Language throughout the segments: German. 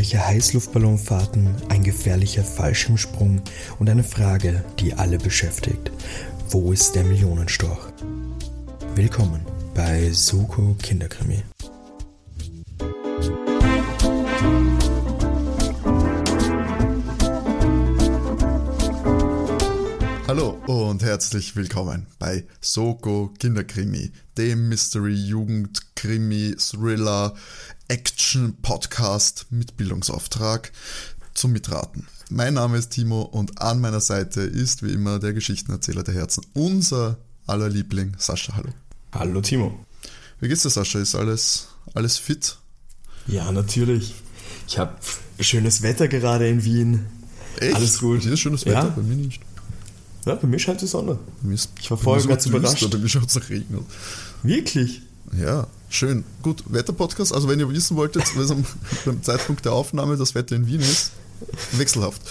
actionreiche Heißluftballonfahrten, ein gefährlicher Fallschirmsprung und eine Frage, die alle beschäftigt. Wo ist der Millionenstorch? Willkommen bei Suko Kinderkrimi. Hallo und herzlich willkommen bei Soko Kinderkrimi, dem Mystery Jugend Krimi Thriller Action Podcast mit Bildungsauftrag zum Mitraten. Mein Name ist Timo und an meiner Seite ist wie immer der Geschichtenerzähler der Herzen, unser aller Liebling Sascha. Hallo. Hallo Timo. Wie geht's dir Sascha? Ist alles alles fit? Ja, natürlich. Ich habe schönes Wetter gerade in Wien. Echt? Alles gut. Hier ist schönes Wetter, Ja? bei mir nicht. Ja, bei mir scheint die Sonne. Ist- Ich war vorher ganz überrascht. Bei mir schaut es nach Regen aus. Wirklich? Ja, schön. Gut, Wetterpodcast. Also wenn ihr wissen wolltet, was am, beim Zeitpunkt der Aufnahme das Wetter in Wien ist, wechselhaft.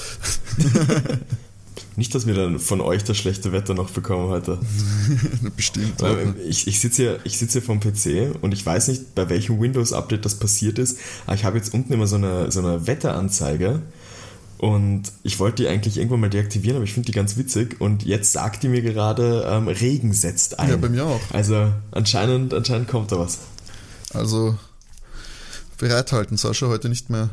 Nicht, dass wir dann von euch das schlechte Wetter noch bekommen heute. Bestimmt. Ich, ich sitze hier, ich sitze hier vom PC und ich weiß nicht, bei welchem Windows-Update das passiert ist, aber ich habe jetzt unten immer so eine, so eine Wetteranzeige und ich wollte die eigentlich irgendwann mal deaktivieren, aber ich finde die ganz witzig und jetzt sagt die mir gerade, ähm, Regen setzt ein. Ja, bei mir auch. Also anscheinend, anscheinend kommt da was. Also bereithalten, Sascha, heute nicht mehr,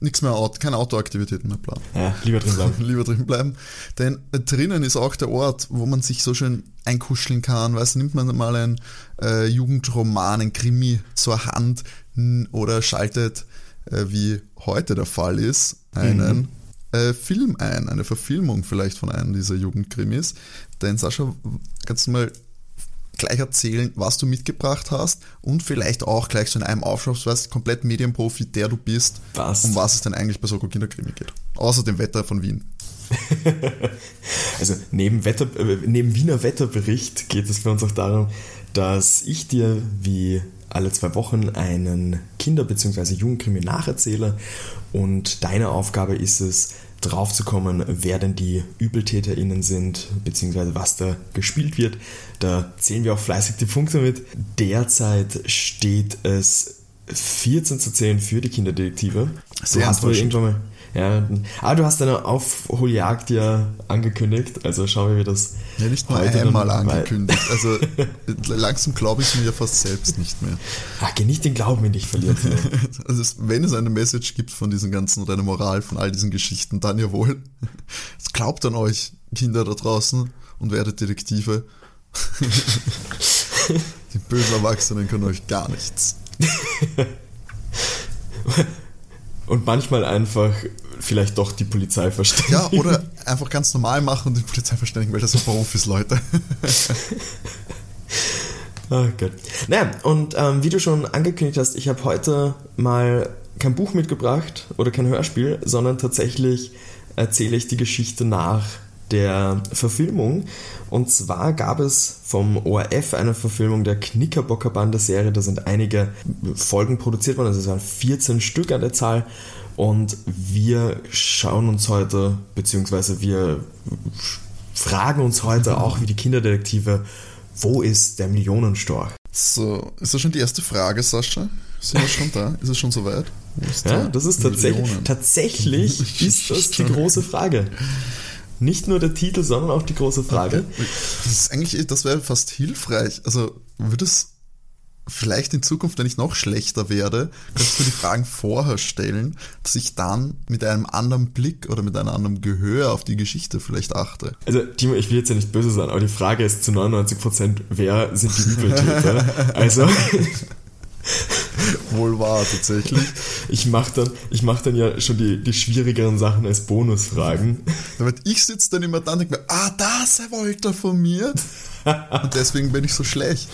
nichts mehr, keine Autoaktivitäten mehr planen. Ja, lieber drin bleiben. Lieber drin bleiben. Denn äh, drinnen ist auch der Ort, wo man sich so schön einkuscheln kann. Weißt, nimmt man mal einen äh, Jugendroman, einen Krimi zur Hand oder schaltet, äh, wie heute der Fall ist, einen äh, Film ein, eine Verfilmung vielleicht von einem dieser Jugendkrimis. Denn Sascha, kannst du mal gleich erzählen, was du mitgebracht hast und vielleicht auch gleich so in einem Aufschlag, weißt, komplett Medienprofi, der du bist, Was? um was es denn eigentlich bei Soko Kinderkrimi geht. Außer dem Wetter von Wien. Also neben, Wetter, äh, neben Wiener Wetterbericht geht es für uns auch darum, dass ich dir wie alle zwei Wochen einen Kinder- bzw. Jugendkrimi nacherzähle und deine Aufgabe ist es, draufzukommen, wer denn die ÜbeltäterInnen sind, beziehungsweise was da gespielt wird. Da zählen wir auch fleißig die Punkte mit. Derzeit steht es 14 zu 10 für die Kinderdetektive. Du hast enttäuschend. irgendwann mal. Ja, aber du hast deine Aufholjagd ja angekündigt, also schauen wir, wie das Ja, nicht nur einmal angekündigt. Also langsam glaube ich mir ja fast selbst nicht mehr. Ach, geh nicht den Glauben in dich verlieren. Also es, wenn es eine Message gibt von diesen ganzen oder eine Moral von all diesen Geschichten, dann ja wohl. Es glaubt an euch, Kinder da draußen, und werdet Detektive. Die bösen Erwachsenen können euch gar nichts. Und manchmal einfach vielleicht doch die Polizei verstehen. Ja, oder einfach ganz normal machen und die Polizei verständigen, weil das so Beruf ist, Leute. Oh Gott. Naja, und ähm, wie du schon angekündigt hast, ich habe heute mal kein Buch mitgebracht oder kein Hörspiel, sondern tatsächlich erzähle ich die Geschichte nach der Verfilmung. Und zwar gab es vom ORF eine Verfilmung der Knickerbocker Bande-Serie. Da sind einige Folgen produziert worden, also es waren 14 Stück an der Zahl. Und wir schauen uns heute, beziehungsweise wir fragen uns heute auch wie die Kinderdetektive, wo ist der Millionenstorch? So, ist das schon die erste Frage, Sascha? Sind wir schon da? Ist es schon soweit? Ja, der? das ist tatsächlich, tatsächlich ist das die große Frage. Nicht nur der Titel, sondern auch die große Frage. Das ist eigentlich, das wäre fast hilfreich. Also würde es vielleicht in Zukunft, wenn ich noch schlechter werde, könntest du die Fragen vorher stellen, dass ich dann mit einem anderen Blick oder mit einem anderen Gehör auf die Geschichte vielleicht achte. Also, Timo, ich will jetzt ja nicht böse sein, aber die Frage ist zu 99%, wer sind die Übeltäter? Also, Wohl wahr, tatsächlich. ich mache dann, ich mach dann ja schon die, die schwierigeren Sachen als Bonusfragen. Damit ich sitze dann immer da und denke mir, ah, das wollte er von mir. Und deswegen bin ich so schlecht.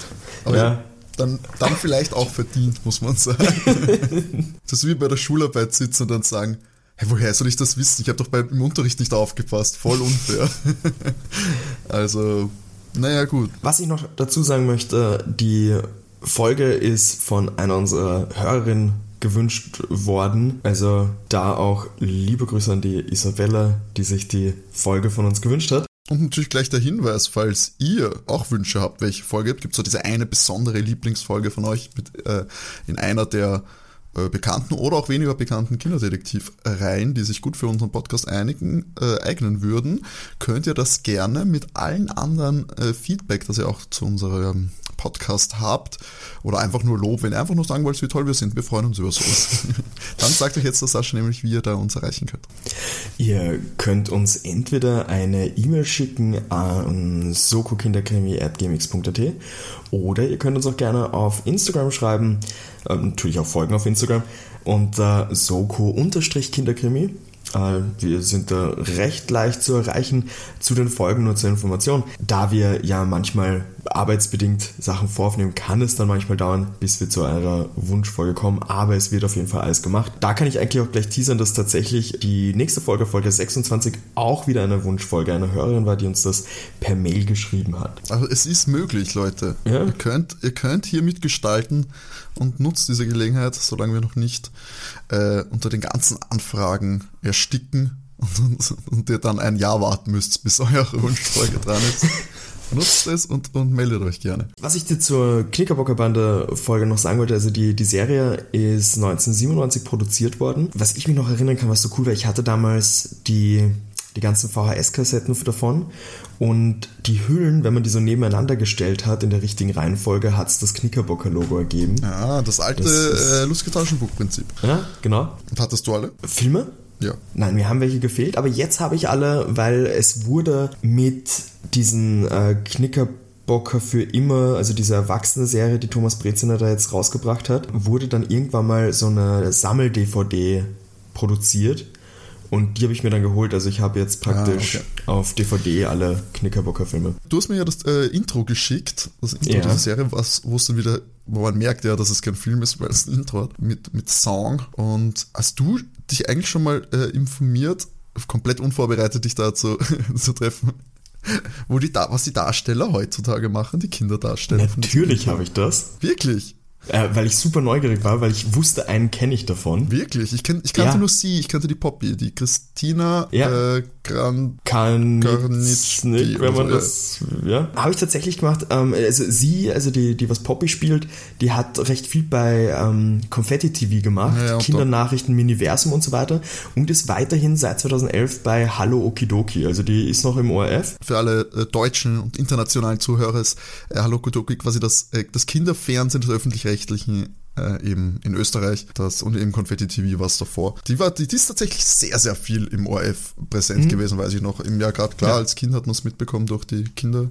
Aber Ja. dann, dann vielleicht auch verdient, muss man sagen. Das ist wie bei der Schularbeit sitzen und dann sagen, hey, woher soll ich das wissen? Ich habe doch beim, im Unterricht nicht aufgepasst. Voll unfair. Also, naja, gut. Was ich noch dazu sagen möchte, die Folge ist von einer unserer Hörerinnen gewünscht worden. Also da auch liebe Grüße an die Isabella, die sich die Folge von uns gewünscht hat. Und natürlich gleich der Hinweis, falls ihr auch Wünsche habt, welche Folge gibt es so diese eine besondere Lieblingsfolge von euch mit, äh, in einer der äh, bekannten oder auch weniger bekannten Kinderdetektivreihen, die sich gut für unseren Podcast einigen, äh, eignen würden, könnt ihr das gerne mit allen anderen äh, Feedback, das ihr auch zu unserem Podcast habt, oder einfach nur Lob, wenn ihr einfach nur sagen wollt, wie toll wir sind. Wir freuen uns über sowas. Dann sagt euch jetzt der Sascha nämlich, wie ihr da uns erreichen könnt. Ihr könnt uns entweder eine E-Mail schicken an sokokinderkrimi.gmx.at oder ihr könnt uns auch gerne auf Instagram schreiben, äh, natürlich auch folgen auf Instagram, unter soko-kinderkrimi. Äh, wir sind da recht leicht zu erreichen zu den Folgen und zur Information. Da wir ja manchmal arbeitsbedingt Sachen vornehmen, kann es dann manchmal dauern, bis wir zu eurer Wunschfolge kommen, aber es wird auf jeden Fall alles gemacht. Da kann ich eigentlich auch gleich teasern, dass tatsächlich die nächste Folge, Folge 26, auch wieder eine Wunschfolge einer Hörerin war, die uns das per Mail geschrieben hat. Also es ist möglich, Leute. Ja. Ihr, könnt, ihr könnt hier mitgestalten und nutzt diese Gelegenheit, solange wir noch nicht äh, unter den ganzen Anfragen ersticken und, und, ihr dann ein Jahr warten müsst, bis eure Wunschfolge dran ist. Nutzt es und, und meldet euch gerne. Was ich dir zur Knickerbocker-Bande-Folge noch sagen wollte, also die, die Serie ist 1997 produziert worden. Was ich mich noch erinnern kann, was so cool war, ich hatte damals die, die ganzen VHS-Kassetten davon und die Hüllen, wenn man die so nebeneinander gestellt hat, in der richtigen Reihenfolge, hat es das Knickerbocker-Logo ergeben. Ja, das alte Das äh, lustige Taschenbuchprinzip. Ja, genau. Und hattest du alle? Filme? Ja. Nein, mir haben welche gefehlt, aber jetzt habe ich alle, weil es wurde mit diesen äh, Knickerbocker für immer, also diese erwachsene Serie, die Thomas Breziner da jetzt rausgebracht hat, wurde dann irgendwann mal so eine Sammel-DVD produziert und die habe ich mir dann geholt. Also ich habe jetzt praktisch Ah, okay. auf DVD alle Knickerbocker-Filme. Du hast mir ja das äh, Intro geschickt, das Intro Ja. dieser Serie, was, wo es dann wieder, wo man merkt ja, dass es kein Film ist, weil es ein Intro hat, mit, mit Song. Und hast du dich eigentlich schon mal äh, informiert, komplett unvorbereitet dich da zu, zu treffen, wo die, Da- was die Darsteller heutzutage machen, die Kinderdarsteller? Natürlich habe ich das, Wirklich? Äh, weil ich super neugierig war, weil ich wusste, einen kenne ich davon. Wirklich? Ich, kenn, ich kannte Ja. nur sie, ich kannte die Poppy, die Christina Ja. äh, Gran Karnitznik, wenn man oder das, ja. Habe ich tatsächlich gemacht. Ähm, also sie, also die, die was Poppy spielt, die hat recht viel bei ähm, Confetti TV gemacht, Ja, ja, Kindernachrichten, Miniversum und so weiter und ist weiterhin seit 2011 bei Hallo Okidoki. Also die ist noch im ORF. für alle äh, deutschen und internationalen Zuhörer ist äh, Hallo Kudoki quasi das, äh, das Kinderfernsehen des öffentlich-rechtlichen äh, eben in Österreich. Das, und eben Konfetti TV war es davor. Die, war, die, die ist tatsächlich sehr, sehr viel im ORF präsent gewesen, weiß ich noch. Im Jahr gerade klar, Ja. als Kind hat man es mitbekommen durch die Kinder.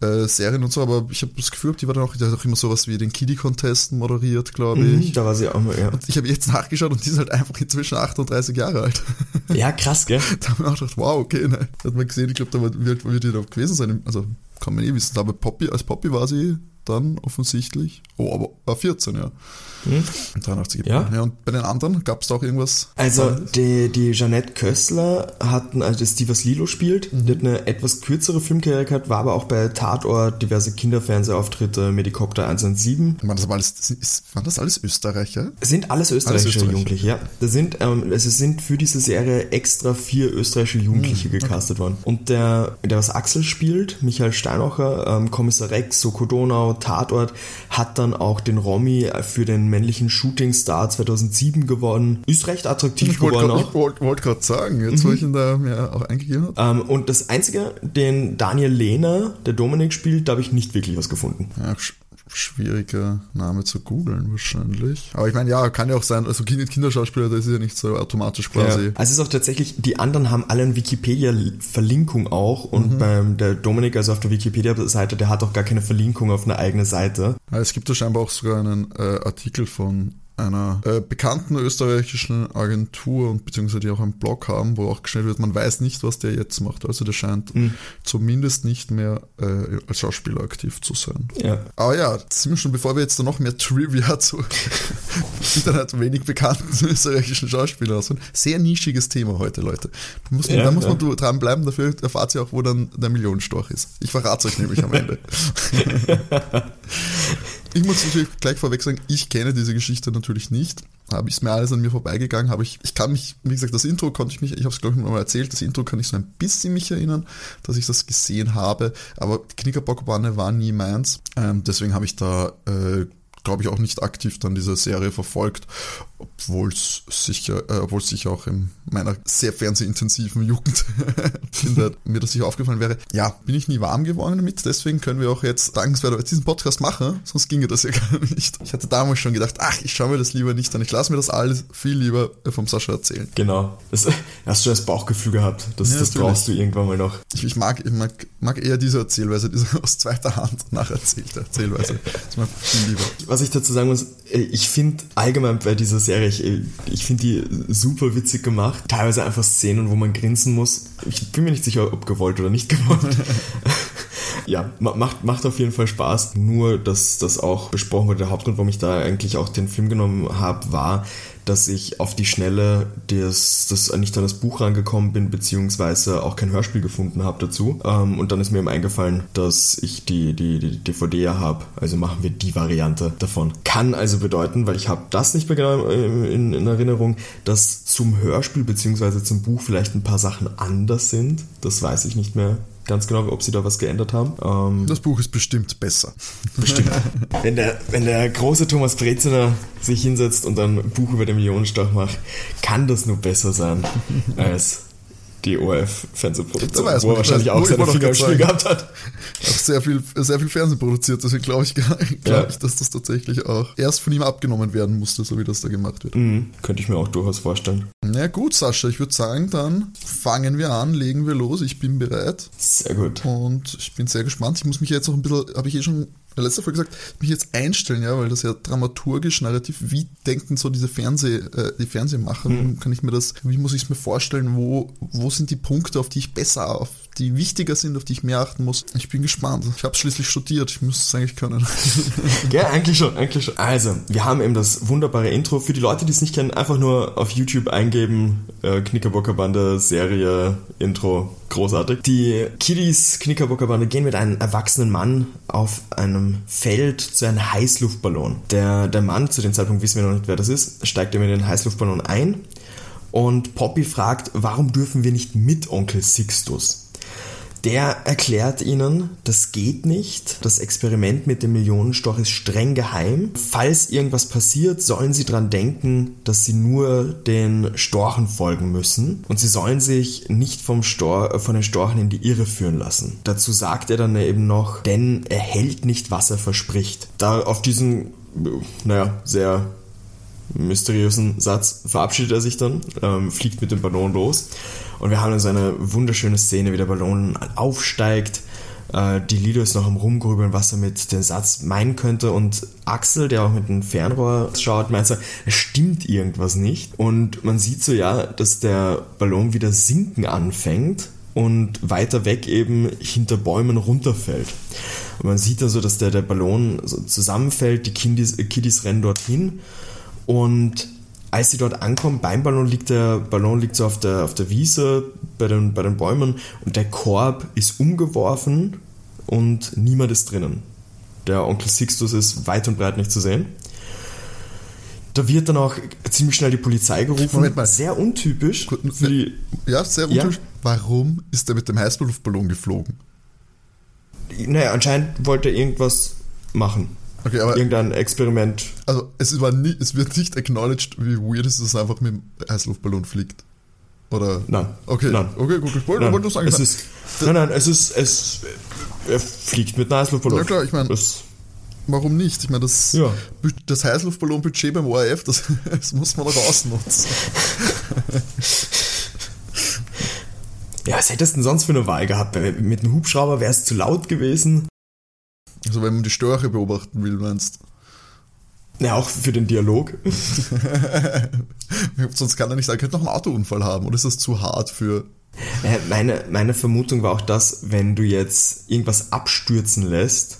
Äh, Serien und so, aber ich habe das Gefühl, die war dann auch, die hat auch immer sowas wie den Kiddie Contest moderiert, glaube ich. Da war sie auch mal, ja. Und ich habe jetzt nachgeschaut und die ist halt einfach inzwischen 38 Jahre alt. Ja, krass, gell? Da haben wir auch gedacht, wow, okay, ne. Da hat man gesehen, ich glaube, da alt wird die da gewesen sein? Also kann man eh wissen. Aber Poppy, als Poppy war sie dann offensichtlich. Oh, aber war 14, ja. Hm? 83 Ja. Ja. Und bei den anderen gab es da auch irgendwas? Also die, die Jeanette Kössler hat, also das die was Lilo spielt, Mhm. die hat eine etwas kürzere Filmkarriere gehabt, war aber auch bei Tatort, diverse Kinderfernsehauftritte, Medikopter 117. Waren das, alles, ist, waren das alles Österreicher? Es sind alles österreichische Österreicher. Jugendliche, ja. Das sind, ähm, also es sind für diese Serie extra vier österreichische Jugendliche Mhm, gecastet worden. Und der, der was Axel spielt, Michael Steinacher, ähm, Kommissar Rex, Soko Donau, Tatort, hat dann auch den Romy für den männlichen Shootingstar 2007 gewonnen. Ist recht attraktiv Ich wollte geworden gerade auch. wollt, wollt grad sagen, jetzt wo ich ihn da mir auch eingegeben habe. Ähm, und das Einzige, den Daniel Lehner, der Dominik spielt, da habe ich nicht wirklich was gefunden. Ja, sch schwieriger Name zu googeln wahrscheinlich. Aber ich meine, ja, kann ja auch sein, also Kind- Kinderschauspieler, das ist ja nicht so automatisch quasi. Ja. Also es ist auch tatsächlich, die anderen haben alle eine Wikipedia-Verlinkung auch und beim der Dominik, also auf der Wikipedia-Seite, der hat auch gar keine Verlinkung auf eine eigene Seite. Es gibt da scheinbar auch sogar einen äh, Artikel von einer äh, bekannten österreichischen Agentur und beziehungsweise die auch einen Blog haben, wo auch gestellt wird, man weiß nicht, was der jetzt macht. Also der scheint zumindest nicht mehr äh, als Schauspieler aktiv zu sein. Ja. Aber ja, sind wir schon, bevor wir jetzt da noch mehr Trivia zu Internet wenig bekannten österreichischen Schauspielern ausholen. Sehr nischiges Thema heute, Leute. Da muss man, Ja, da muss ja. man dranbleiben, dafür erfahrt ihr auch, wo dann der Millionenstorch ist. Ich verrate es euch nämlich am Ende. Ich muss natürlich gleich vorweg sagen, ich kenne diese Geschichte natürlich nicht. Habe ich mir alles an mir vorbeigegangen, habe ich, ich kann mich, wie gesagt, das Intro konnte ich mich, ich habe es glaube ich mal erzählt, das Intro kann ich so ein bisschen mich erinnern, dass ich das gesehen habe, aber die Knickerbockerbanne war nie meins. Ähm, deswegen habe ich da äh, glaube ich, auch nicht aktiv dann diese Serie verfolgt, obwohl es sicher, äh, obwohl es sicher auch in meiner sehr fernsehintensiven Jugend finde, mir das sicher aufgefallen wäre. Ja, bin ich nie warm geworden damit, deswegen können wir auch jetzt dankenswerterweise diesen Podcast machen, sonst ginge das ja gar nicht. Ich hatte damals schon gedacht, ach, ich schaue mir das lieber nicht an, ich lasse mir das alles viel lieber vom Sascha erzählen. Genau. Das, hast du das Bauchgefühl gehabt? Das, Ja, das brauchst du irgendwann mal noch. Ich, ich, mag, ich mag, mag eher diese Erzählweise, diese aus zweiter Hand nacherzählte Erzählweise. Das ist mir viel lieber. Was ich dazu sagen muss, äh, ich finde allgemein bei dieser Serie, ich, ich finde die super witzig gemacht. Teilweise einfach Szenen, wo man grinsen muss. Ich bin mir nicht sicher, ob gewollt oder nicht gewollt. ja, ma- macht, macht auf jeden Fall Spaß. Nur, dass das auch besprochen wurde. Der Hauptgrund, warum ich da eigentlich auch den Film genommen habe, war, dass ich auf die Schnelle das, das nicht an das Buch rangekommen bin, beziehungsweise auch kein Hörspiel gefunden habe dazu. Ähm, und dann ist mir eben eingefallen, dass ich die, die, die DVD ja habe. Also machen wir die Variante davon. Kann also bedeuten, weil ich habe das nicht mehr genau äh, in, in Erinnerung, dass zum Hörspiel beziehungsweise zum Buch vielleicht ein paar Sachen anders sind. Das weiß ich nicht mehr ganz genau, ob sie da was geändert haben. Ähm, Das Buch ist bestimmt besser. Bestimmt. wenn, der, wenn der große Thomas Breziner sich hinsetzt und ein Buch über den Millionenstach macht, kann das nur besser sein als die ORF-Fernsehproduktion, wo er wahrscheinlich auch seine ich Finger im Spiel gehabt hat. Auch sehr viel, sehr viel Fernsehen produziert, deswegen glaube ich, glaub Ja. ich, dass das tatsächlich auch erst von ihm abgenommen werden musste, so wie das da gemacht wird. Mhm, könnte ich mir auch durchaus vorstellen. Na gut, Sascha, ich würde sagen, dann fangen wir an, legen wir los. Ich bin bereit Sehr gut. und ich bin sehr gespannt. Ich muss mich jetzt noch ein bisschen, habe ich eh schon der letzten Folge gesagt, mich jetzt einstellen, ja, weil das ja dramaturgisch, narrativ, wie denken so diese Fernseh, äh, die Fernsehmacher, wie kann ich mir das, wie muss ich es mir vorstellen, wo, wo sind die Punkte, auf die ich besser, auf die wichtiger sind, auf die ich mehr achten muss. Ich bin gespannt. Ich habe schließlich studiert, ich müsste es eigentlich können. Ja, eigentlich schon, eigentlich schon. Also, wir haben eben das wunderbare Intro. Für die Leute, die es nicht kennen, einfach nur auf YouTube eingeben, äh, Knickerbocker Bande, Serie, Intro, großartig. Die Kiddies Knickerbocker Bande gehen mit einem erwachsenen Mann auf einem Feld zu einem Heißluftballon. Der, der Mann, zu dem Zeitpunkt wissen wir noch nicht, wer das ist, steigt eben in den Heißluftballon ein und Poppy fragt, warum dürfen wir nicht mit Onkel Sixtus? Der erklärt ihnen, das geht nicht. Das Experiment mit dem Millionenstorch ist streng geheim. Falls irgendwas passiert, sollen sie dran denken, dass sie nur den Storchen folgen müssen. Und sie sollen sich nicht vom Stor von den Storchen in die Irre führen lassen. Dazu sagt er dann eben noch, denn er hält nicht, was er verspricht. Da auf diesen, naja, sehr mysteriösen Satz verabschiedet er sich dann, ähm, fliegt mit dem Ballon los. Und wir haben dann so eine wunderschöne Szene, wie der Ballon aufsteigt. Äh, die Lido ist noch am Rumgrübeln, was er mit dem Satz meinen könnte. Und Axel, der auch mit dem Fernrohr schaut, meint so, es stimmt irgendwas nicht. Und man sieht so ja, dass der Ballon wieder sinken anfängt und weiter weg eben hinter Bäumen runterfällt. Und man sieht also, dass der, der Ballon so zusammenfällt, die Kiddies, Kiddies rennen dorthin und als sie dort ankommen, beim Ballon liegt der Ballon liegt so auf der, auf der Wiese bei den, bei den Bäumen und der Korb ist umgeworfen und niemand ist drinnen. Der Onkel Sixtus ist weit und breit nicht zu sehen. Da wird dann auch ziemlich schnell die Polizei gerufen. Moment mal. Sehr untypisch für die. ja, sehr Ja. untypisch. Warum ist er mit dem Heißluftballon geflogen? Naja, anscheinend wollte er irgendwas machen. Okay, aber Irgendein Experiment. also es, war nie, es wird nicht acknowledged, wie weird es ist, dass er einfach mit dem Heißluftballon fliegt. Oder? Nein. Okay, Nein. okay, gut, ich wollte, Nein, wollte nur sagen, es ist, nein, nein, es ist, es, er fliegt mit einem Heißluftballon. Ja, klar, ich mein- Das- warum nicht? Ich meine, das, Ja. das Heißluftballonbudget beim ORF, das, das muss man auch ausnutzen. Ja, was hättest du denn sonst für eine Wahl gehabt? Mit einem Hubschrauber wäre es zu laut gewesen. Also wenn man die Störche beobachten will, meinst Ja, auch für den Dialog. Sonst kann er nicht sagen, er könnte noch einen Autounfall haben. Oder ist das zu hart für... Äh, Meine, meine Vermutung war auch das, wenn du jetzt irgendwas abstürzen lässt,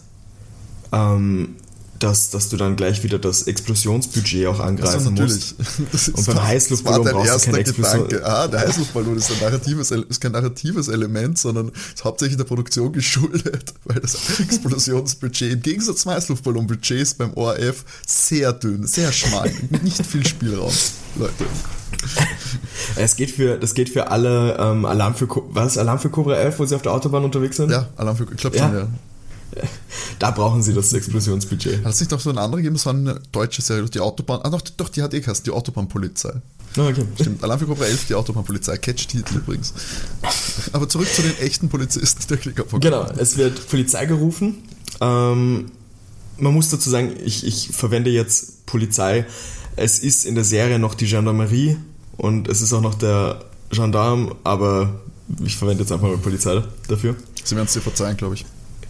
ähm, dass, dass du dann gleich wieder das Explosionsbudget auch angreifen Also musst. Das Und beim Heißluftballon war dein brauchst du erster Explosion. Gedanke. Ah, der Heißluftballon ist, ein narratives, ist kein narratives Element, sondern ist hauptsächlich der Produktion geschuldet, weil das Explosionsbudget im Gegensatz zum Heißluftballonbudget ist beim ORF sehr dünn, sehr schmal, mit nicht viel Spielraum, Leute. Es geht für, das geht für alle ähm, Alarm für was? Alarm für Cobra 11, wo sie auf der Autobahn unterwegs sind? Ja, Alarm für, ich glaube Ja. schon, ja. Da brauchen sie das Explosionsbudget. Hat es nicht noch so eine andere gegeben? Das war eine deutsche Serie, die Autobahn. Ah, doch, doch die hat eh geheißen, die Autobahnpolizei. Ah, okay. Stimmt, Alarm für Cobra 11, die Autobahnpolizei. Catch-Titel übrigens. Aber zurück zu den echten Polizisten der Klickerbock. Genau, es wird Polizei gerufen. Ähm, man muss dazu sagen, ich, ich verwende jetzt Polizei. Es ist in der Serie noch die Gendarmerie und es ist auch noch der Gendarm, aber ich verwende jetzt einfach mal Polizei dafür. Sie werden es dir verzeihen, glaube ich.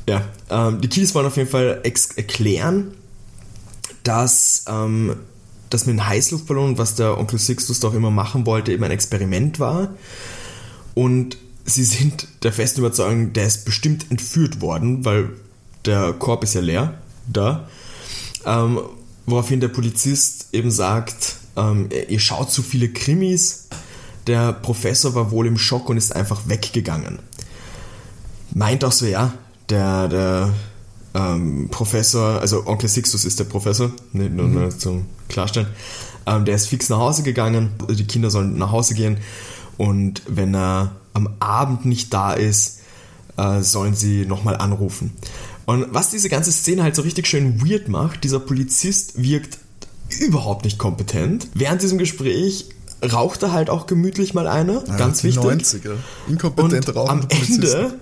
Ja, ähm, die Kiddies wollen auf jeden Fall erklären, dass ähm, das mit dem Heißluftballon, was der Onkel Sixtus doch immer machen wollte, eben ein Experiment war. Und sie sind der festen Überzeugung, der ist bestimmt entführt worden, weil der Korb ist ja leer da. Ähm, woraufhin der Polizist eben sagt, ähm, ihr schaut zu viele Krimis. Der Professor war wohl im Schock und ist einfach weggegangen. Meint auch so, ja, der, der ähm, Professor, also Onkel Sixtus ist der Professor, nicht nur mhm. zum Klarstellen, ähm, der ist fix nach Hause gegangen, die Kinder sollen nach Hause gehen und wenn er am Abend nicht da ist, äh, sollen sie nochmal anrufen. Und was diese ganze Szene halt so richtig schön weird macht, dieser Polizist wirkt überhaupt nicht kompetent. Während diesem Gespräch raucht er halt auch gemütlich mal eine, ja, ganz wichtig. 90er. Inkompetent und am Ende,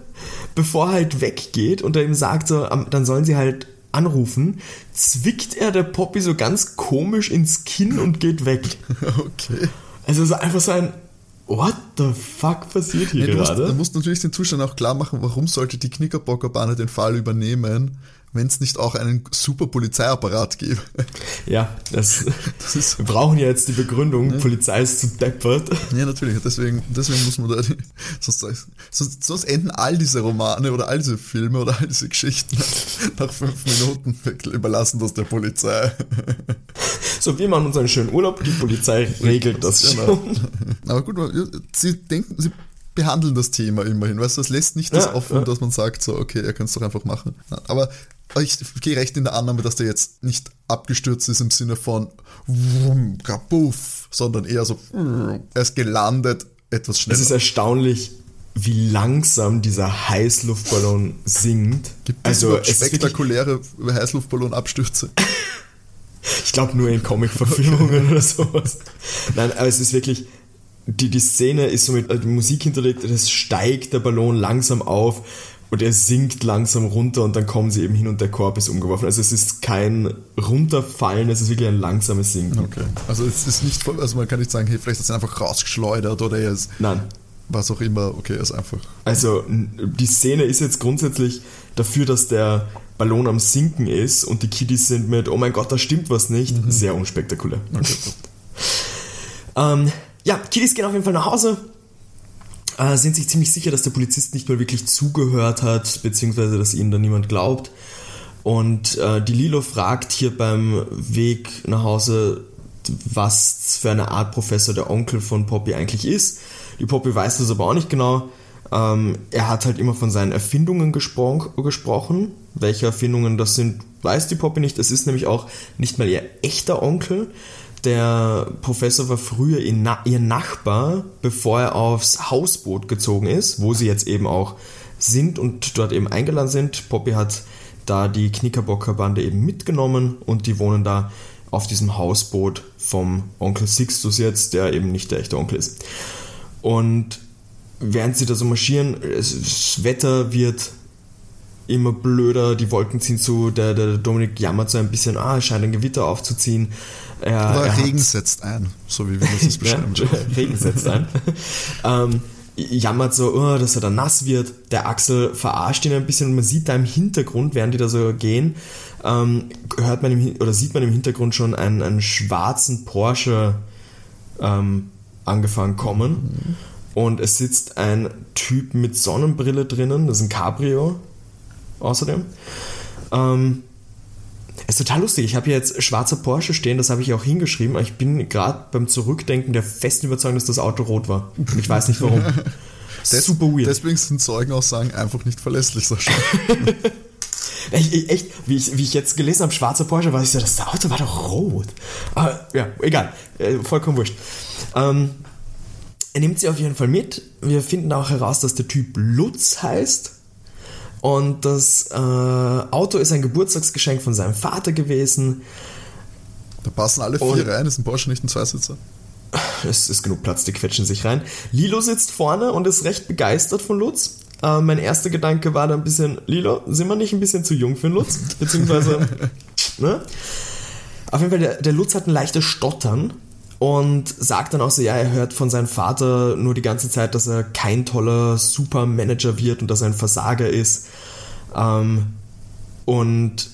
bevor er halt weggeht und er ihm sagt, so, dann sollen sie halt anrufen, zwickt er der Poppy so ganz komisch ins Kinn und geht weg. Okay. Also so einfach so ein What the fuck passiert hier nee, gerade? Du musst, natürlich den Zustand auch klar machen, warum sollte die Knickerbockerbahn den Fall übernehmen, wenn es nicht auch einen super Polizeiapparat gäbe. Ja, das, das ist, wir brauchen ja jetzt die Begründung, ja. Polizei ist zu deppert. Ja, natürlich, deswegen, deswegen muss man da, die, sonst, sonst, sonst enden all diese Romane oder all diese Filme oder all diese Geschichten nach fünf Minuten überlassen das der Polizei. So, wir machen uns einen schönen Urlaub, die Polizei regelt das genau. schon. Aber gut, sie denken, sie behandeln das Thema immerhin, weißt du, das lässt nicht das ja, offen, ja. dass man sagt, so, okay, ihr könnt es doch einfach machen. Aber ich gehe recht in der Annahme, dass der jetzt nicht abgestürzt ist im Sinne von wum, kapuff, sondern eher so, er ist gelandet, etwas schneller. Es ist erstaunlich, wie langsam dieser Heißluftballon sinkt. Gibt es also spektakuläre Heißluftballonabstürze? ich glaube nur in Comic-Verfilmungen okay. oder sowas. Nein, aber es ist wirklich, die, die Szene ist so mit Musik hinterlegt, es steigt der Ballon langsam auf und er sinkt langsam runter und dann kommen sie eben hin und der Korb ist umgeworfen. Also es ist kein Runterfallen, es ist wirklich ein langsames Sinken. Okay. Also es ist nicht voll, also man kann nicht sagen, hey, vielleicht ist er einfach rausgeschleudert oder er ist. Nein. Was auch immer, okay, er ist einfach. Also die Szene ist jetzt grundsätzlich dafür, dass der Ballon am Sinken ist und die Kiddies sind mit, oh mein Gott, da stimmt was nicht, mhm. sehr unspektakulär. Okay. ähm, ja, Kiddies gehen auf jeden Fall nach Hause äh, sind sich ziemlich sicher, dass der Polizist nicht mal wirklich zugehört hat, beziehungsweise dass ihnen da niemand glaubt. Und äh, die Lilo fragt hier beim Weg nach Hause, was für eine Art Professor der Onkel von Poppy eigentlich ist. Die Poppy weiß das aber auch nicht genau. Ähm, er hat halt immer von seinen Erfindungen gespro gesprochen. Welche Erfindungen das sind, weiß die Poppy nicht. Es ist nämlich auch nicht mal ihr echter Onkel, der Professor war früher ihr Nachbar, bevor er aufs Hausboot gezogen ist, wo sie jetzt eben auch sind und dort eben eingeladen sind. Poppy hat da die Knickerbocker-Bande eben mitgenommen und die wohnen da auf diesem Hausboot vom Onkel Sixtus jetzt, der eben nicht der echte Onkel ist. Und während sie da so marschieren, das Wetter wird immer blöder, die Wolken ziehen zu, der, der Dominik jammert so ein bisschen, ah, es scheint ein Gewitter aufzuziehen. Er, Oder er Regen setzt ein, so wie wir das beschreiben. ja, Regen setzt ein. ähm, jammert so, oh, dass er da nass wird. Der Axel verarscht ihn ein bisschen und man sieht da im Hintergrund, während die da so gehen, ähm, hört man im, oder sieht man im Hintergrund schon einen, einen schwarzen Porsche ähm, angefangen kommen. Mhm. Und es sitzt ein Typ mit Sonnenbrille drinnen, das ist ein Cabrio außerdem. Ähm, ist total lustig. Ich habe hier jetzt schwarzer Porsche stehen, das habe ich auch hingeschrieben. Ich bin gerade beim Zurückdenken der festen Überzeugung, dass das Auto rot war. Ich weiß nicht warum. Des, Super weird. Deswegen sind Zeugenaussagen einfach nicht verlässlich, Sascha. ich, echt, wie ich, wie ich jetzt gelesen habe, schwarzer Porsche, war ich so, das Auto war doch rot. Aber ja, egal. Äh, vollkommen wurscht. Ähm, er nimmt sie auf jeden Fall mit. Wir finden auch heraus, dass der Typ Lutz heißt. Und das äh, Auto ist ein Geburtstagsgeschenk von seinem Vater gewesen. Da passen alle vier Und- rein, ist ein Porsche nicht ein Zweisitzer. Es ist genug Platz, die quetschen sich rein. Lilo sitzt vorne und ist recht begeistert von Lutz. Äh, mein erster Gedanke war da ein bisschen, Lilo, sind wir nicht ein bisschen zu jung für einen Lutz? Beziehungsweise, ne? Auf jeden Fall, der, der Lutz hat ein leichtes Stottern und sagt dann auch so, ja, er hört von seinem Vater nur die ganze Zeit, dass er kein toller Supermanager wird und dass er ein Versager ist. Ähm, und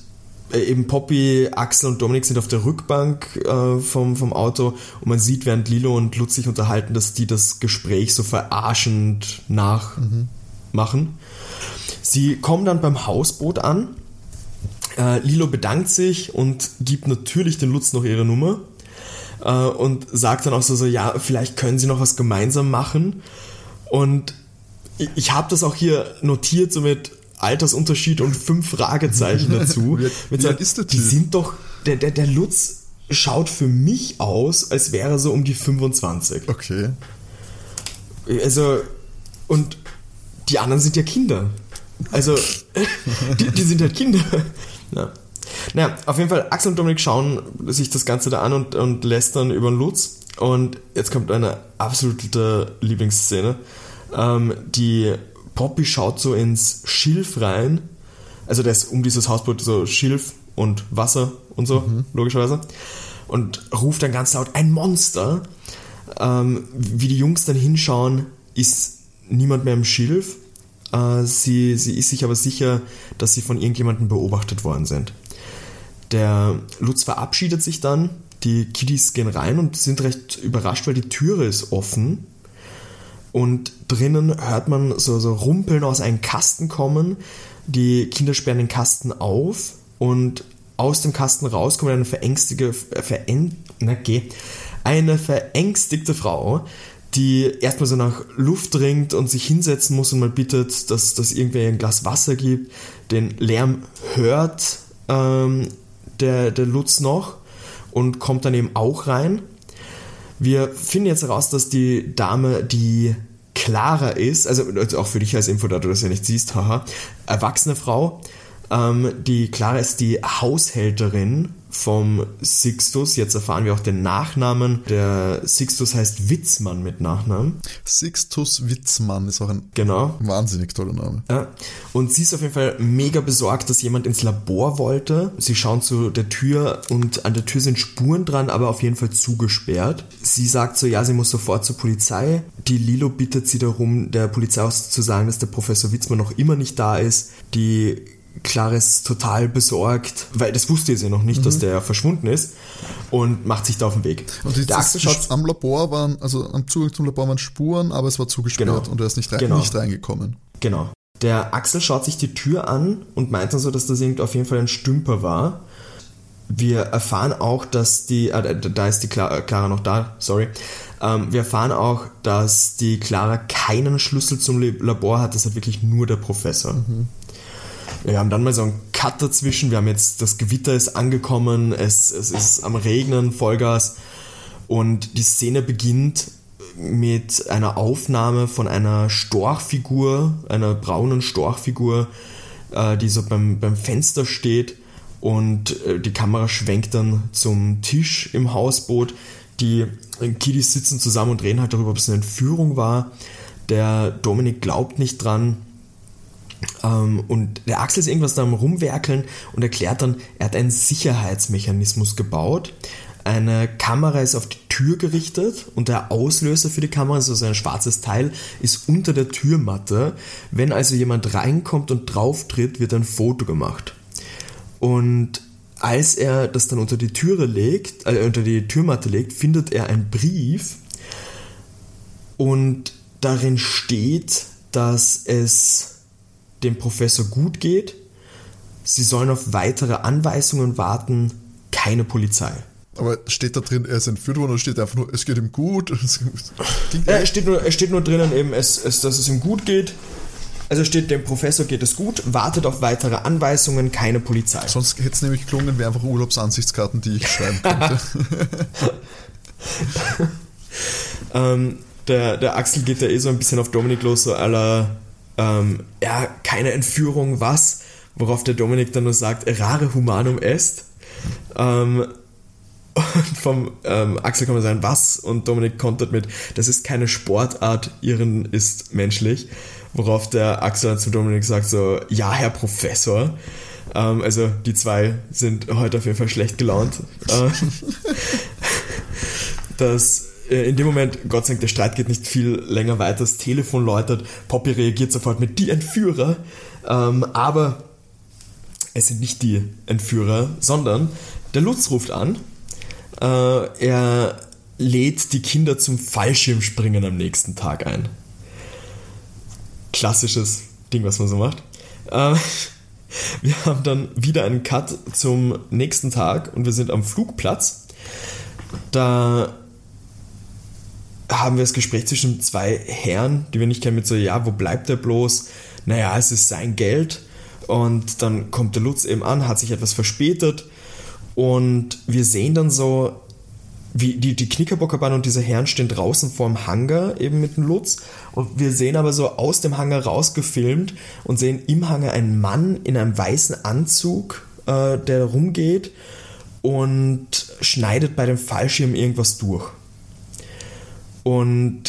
äh, eben Poppy, Axel und Dominik sind auf der Rückbank äh, vom, vom Auto und man sieht, während Lilo und Lutz sich unterhalten, dass die das Gespräch so verarschend nachmachen. Sie kommen dann beim Hausboot an. Äh, Lilo bedankt sich und gibt natürlich den Lutz noch ihre Nummer äh, und sagt dann auch so, so, ja, vielleicht können sie noch was gemeinsam machen. Und ich, ich habe das auch hier notiert, so mit Altersunterschied und fünf Fragezeichen dazu. Wie- wie alt ist der Die Typ? sind doch, der, der, der Lutz schaut für mich aus, als wäre er so um die 25. Okay. Also, und die anderen sind ja Kinder. Also, die, die sind halt Kinder. Ja. Naja, auf jeden Fall, Axel und Dominik schauen sich das Ganze da an und, und lästern über den Lutz. Und jetzt kommt eine absolute Lieblingsszene. Ähm, die Poppy schaut so ins Schilf rein. Also, da ist um dieses Hausboot so Schilf und Wasser und so, logischerweise. Und ruft dann ganz laut, ein Monster. Ähm, wie die Jungs dann hinschauen, ist niemand mehr im Schilf. Äh, sie, sie ist sich aber sicher, dass sie von irgendjemandem beobachtet worden sind. Der Lutz verabschiedet sich dann, die Kiddies gehen rein und sind recht überrascht, weil die Türe ist offen. Und drinnen hört man so, so Rumpeln aus einem Kasten kommen. Die Kinder sperren den Kasten auf und aus dem Kasten raus kommt eine verängstige, veräng, na geh, eine verängstigte Frau, die erstmal so nach Luft ringt und sich hinsetzen muss und mal bittet, dass, dass irgendwer ein Glas Wasser gibt. Den Lärm hört ähm, der, der Lutz noch und kommt dann eben auch rein. Wir finden jetzt heraus, dass die Dame, die Clara ist, also also auch für dich als Info, da du das ja nicht siehst, haha, erwachsene Frau. Ähm, die Clara ist die Haushälterin vom Sixtus. Jetzt erfahren wir auch den Nachnamen. Der Sixtus heißt Witzmann mit Nachnamen. Sixtus Witzmann ist auch ein Genau. wahnsinnig toller Name. Ja. Und sie ist auf jeden Fall mega besorgt, dass jemand ins Labor wollte. Sie schauen zu der Tür und an der Tür sind Spuren dran, aber auf jeden Fall zugesperrt. Sie sagt so, ja, sie muss sofort zur Polizei. Die Lilo bittet sie darum, der Polizei zu sagen, dass der Professor Witzmann noch immer nicht da ist. Die Clara ist total besorgt, weil das wusste sie noch nicht, dass der verschwunden ist und macht sich da auf den Weg. Mhm. Und die, der Axel schaut am Labor waren, also am Zugang zum Labor waren Spuren, aber es war zugesperrt Genau. und er ist nicht, rein, Genau. nicht reingekommen. Genau. Der Axel schaut sich die Tür an und meint dann so, dass das auf jeden Fall ein Stümper war. Wir erfahren auch, dass die, äh, da- ist die Clara, Clara noch da, sorry. Ähm, wir erfahren auch, dass die Clara keinen Schlüssel zum Labor hat, das hat wirklich nur der Professor. Wir haben dann mal so einen Cut dazwischen. Wir haben jetzt, das Gewitter ist angekommen, es, es ist am Regnen, Vollgas. Und die Szene beginnt mit einer Aufnahme von einer Storchfigur, einer braunen Storchfigur, äh, die so beim, beim Fenster steht. Und äh, die Kamera schwenkt dann zum Tisch im Hausboot. Die Kiddies sitzen zusammen und reden halt darüber, ob es eine Entführung war. Der Dominik glaubt nicht dran. Ähm, und der Axel ist irgendwas da am Rumwerkeln und erklärt dann, er hat einen Sicherheitsmechanismus gebaut. Eine Kamera ist auf die Tür gerichtet und der Auslöser für die Kamera, also so ein schwarzes Teil, ist unter der Türmatte. Wenn also jemand reinkommt und drauf tritt, wird ein Foto gemacht. Und als er das dann unter die Türe legt, äh, unter die Türmatte legt, findet er einen Brief und darin steht, dass es dem Professor gut geht. Sie sollen auf weitere Anweisungen warten, keine Polizei. Aber steht da drin, er ist entführt worden oder steht einfach nur, es geht ihm gut? Es Ja, es, steht nur, es steht nur drinnen eben, es, es, dass es ihm gut geht. Also steht, dem Professor geht es gut, wartet auf weitere Anweisungen, keine Polizei. Sonst hätte es nämlich gelungen, wäre einfach Urlaubsansichtskarten, die ich schreiben könnte. Ähm, der, der Axel geht da eh so ein bisschen auf Dominik los, so aller, ähm, ja, keine Entführung, was? Worauf der Dominik dann nur sagt, rare humanum est. Ähm, und vom ähm, Axel kann man sagen, was? Und Dominik kontert mit, das ist keine Sportart, Irren ist menschlich. Worauf der Axel dann zu Dominik sagt so, ja, Herr Professor. Ähm, also die zwei sind heute auf jeden Fall schlecht gelaunt. Äh, das in dem Moment, Gott sei Dank, der Streit geht nicht viel länger weiter. Das Telefon läutet, Poppy reagiert sofort mit die Entführer. Ähm, aber es sind nicht die Entführer, sondern der Lutz ruft an äh, er lädt die Kinder zum Fallschirmspringen am nächsten Tag ein. Klassisches Ding, was man so macht. Äh, wir haben dann wieder einen Cut zum nächsten Tag und wir sind am Flugplatz. Da haben wir das Gespräch zwischen zwei Herren, die wir nicht kennen, mit so, ja, wo bleibt er bloß? Naja, es ist sein Geld. Und dann kommt der Lutz eben an, hat sich etwas verspätet und wir sehen dann so, wie die, die Knickerbockerbahn und diese Herren stehen draußen vorm Hangar eben mit dem Lutz. Und wir sehen aber so aus dem Hangar rausgefilmt und sehen im Hangar einen Mann in einem weißen Anzug, äh, der rumgeht und schneidet bei dem Fallschirm irgendwas durch. Und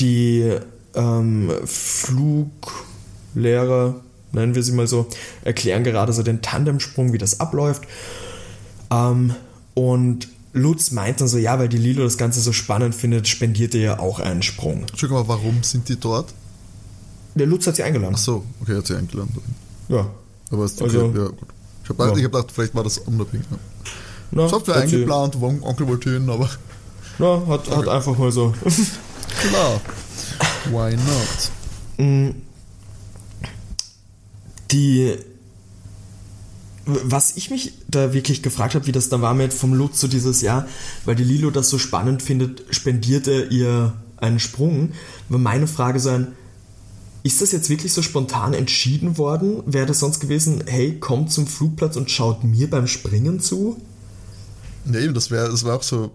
die ähm, Fluglehrer, nennen wir sie mal so, erklären gerade so den Tandemsprung, wie das abläuft. Ähm, und Lutz meint dann so, ja, weil die Lilo das Ganze so spannend findet, spendiert er ja auch einen Sprung. Entschuldigung, aber warum sind die dort? Der Lutz hat sie eingeladen. Ach so, okay, hat sie eingeladen. Ja. Aber ist okay, Also- ja, gut. Ich habe Ja. hab gedacht, vielleicht war das unabhängig. Ja. Na, ihr sie- eingeplant, Onkel wollte hin, aber Na, hat, hat einfach mal so. klar. Why not? Mm. Die. Was ich mich da wirklich gefragt habe, wie das dann war mit vom Lutz so dieses Jahr, weil die Lilo das so spannend findet, spendiert er ihr einen Sprung. War meine Frage sein, ist das jetzt wirklich so spontan entschieden worden? Wäre das sonst gewesen, hey, kommt zum Flugplatz und schaut mir beim Springen zu? Ja, eben, das wäre das wär auch so.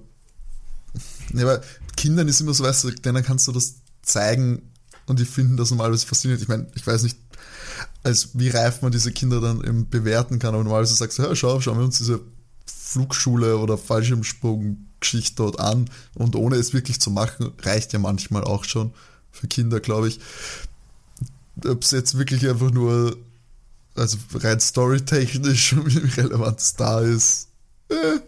Ja, aber Kindern ist immer so, weißt du, denen kannst du das zeigen und die finden das normalerweise faszinierend. Ich meine, ich weiß nicht, als wie reif man diese Kinder dann eben bewerten kann, aber normalerweise sagst du, ja, schau, schauen wir uns diese Flugschule oder Fallschirmsprung-Geschichte dort an und ohne es wirklich zu machen, reicht ja manchmal auch schon für Kinder, glaube ich. Ob es jetzt wirklich einfach nur, also rein storytechnisch, wie relevant es da ist, äh,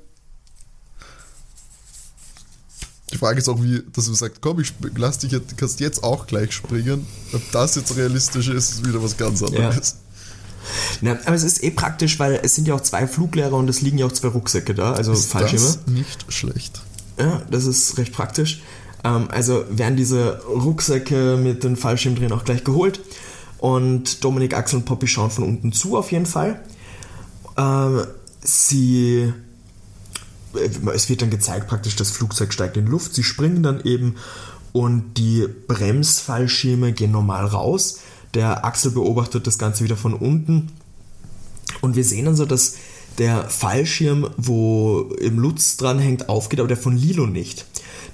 die Frage ist auch, wie, dass man sagt, komm, ich lass dich jetzt, kannst jetzt auch gleich springen. Ob das jetzt realistisch ist, ist wieder was ganz anderes. Na, aber es ist eh praktisch, weil es sind ja auch zwei Fluglehrer und es liegen ja auch zwei Rucksäcke da, also Ist Fallschirme. das nicht schlecht? Ja, das ist recht praktisch. Ähm, also werden diese Rucksäcke mit den Fallschirmen drin auch gleich geholt. Und Dominik, Axel und Poppy schauen von unten zu auf jeden Fall. Ähm, sie. Es wird dann gezeigt, praktisch das Flugzeug steigt in Luft. Sie springen dann eben und die Bremsfallschirme gehen normal raus. Der Axel beobachtet das Ganze wieder von unten. Und wir sehen dann so, dass der Fallschirm, wo im Lutz dran hängt, aufgeht, aber der von Lilo nicht.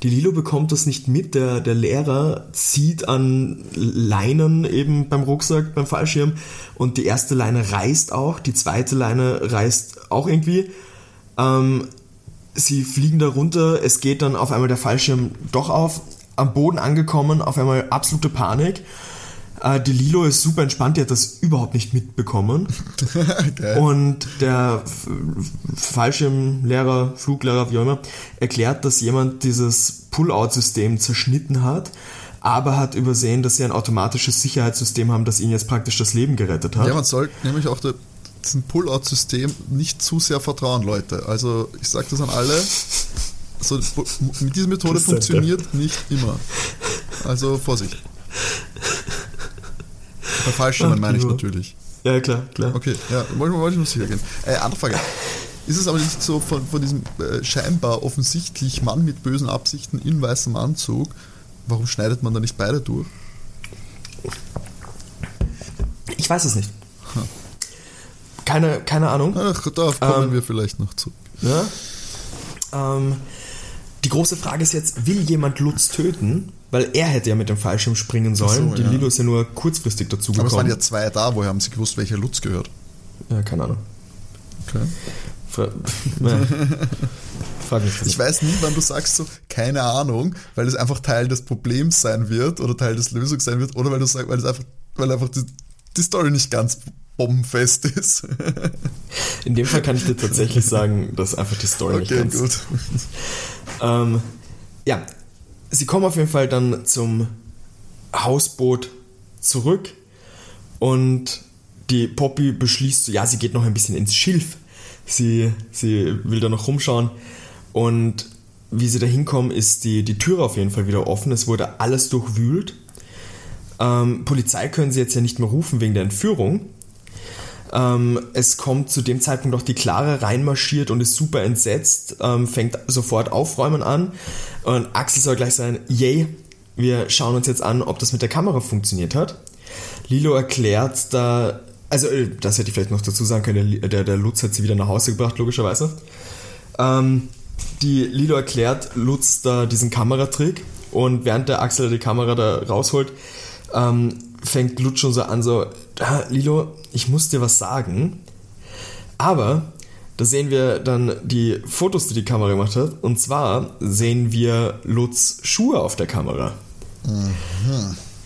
Die Lilo bekommt das nicht mit. Der, der Lehrer zieht an Leinen eben beim Rucksack, beim Fallschirm und die erste Leine reißt auch, die zweite Leine reißt auch irgendwie. Ähm, sie fliegen da runter, es geht dann auf einmal der Fallschirm doch auf, am Boden angekommen, auf einmal absolute Panik. Äh, die Lilo ist super entspannt, die hat das überhaupt nicht mitbekommen. Geil. Und der Fallschirmlehrer, Fluglehrer, wie auch immer, erklärt, dass jemand dieses Pull-out-System zerschnitten hat, aber hat übersehen, dass sie ein automatisches Sicherheitssystem haben, das ihnen jetzt praktisch das Leben gerettet hat. Ja, man soll nämlich auch diesem Pull-out-System nicht zu sehr vertrauen, Leute. Also ich sage das an alle. So, mit dieser Methode funktioniert nicht immer. Also Vorsicht. Bei Fallschirmen meine ich natürlich. ja klar, klar. Okay, ja, wollte, wollte ich nur sicher gehen. Äh, andere Frage. Ist es aber nicht so von, von diesem äh, scheinbar offensichtlich Mann mit bösen Absichten in weißem Anzug, warum schneidet man da nicht beide durch? Ich weiß es nicht. Keine, keine Ahnung. Ach, darauf kommen Ähm, wir vielleicht noch zu. Ja? Ähm, die große Frage ist jetzt, will jemand Lutz töten? weil er hätte ja mit dem Fallschirm springen sollen. so, die ja. Lilo ist ja nur kurzfristig Aber es waren ja zwei da, woher haben sie gewusst, welcher Lutz gehört? Ja, keine Ahnung. Okay. Fra ja. Frag mich. Ich weiß nie, wann du sagst so, keine Ahnung, weil es einfach Teil des Problems sein wird oder Teil des Lösungs sein wird oder weil du sagst, weil es einfach, weil einfach die, die Story nicht ganz bombenfest ist. In dem Fall kann ich dir tatsächlich sagen, dass einfach die Story nicht Okay, ganz gut. Ähm, ja, sie kommen auf jeden Fall dann zum Hausboot zurück und die Poppy beschließt, so, ja, sie geht noch ein bisschen ins Schilf. Sie, sie will da noch rumschauen und wie sie da hinkommen, ist die, die Tür auf jeden Fall wieder offen. Es wurde alles durchwühlt. Ähm, Polizei können sie jetzt ja nicht mehr rufen wegen der Entführung. Ähm, es kommt zu dem Zeitpunkt auch die Clara reinmarschiert und ist super entsetzt, ähm, fängt sofort Aufräumen an. Und Axel soll gleich sagen, yay, wir schauen uns jetzt an, ob das mit der Kamera funktioniert hat. Lilo erklärt da, also äh, das hätte ich vielleicht noch dazu sagen können, der, der, der Lutz hat sie wieder nach Hause gebracht, logischerweise. Ähm, die Lilo erklärt Lutz da diesen Kameratrick und während der Axel die Kamera da rausholt, ähm, fängt Lutz schon so an, so, ah, Lilo, ich muss dir was sagen. Aber da sehen wir dann die Fotos, die die Kamera gemacht hat. Und zwar sehen wir Lutz Schuhe auf der Kamera.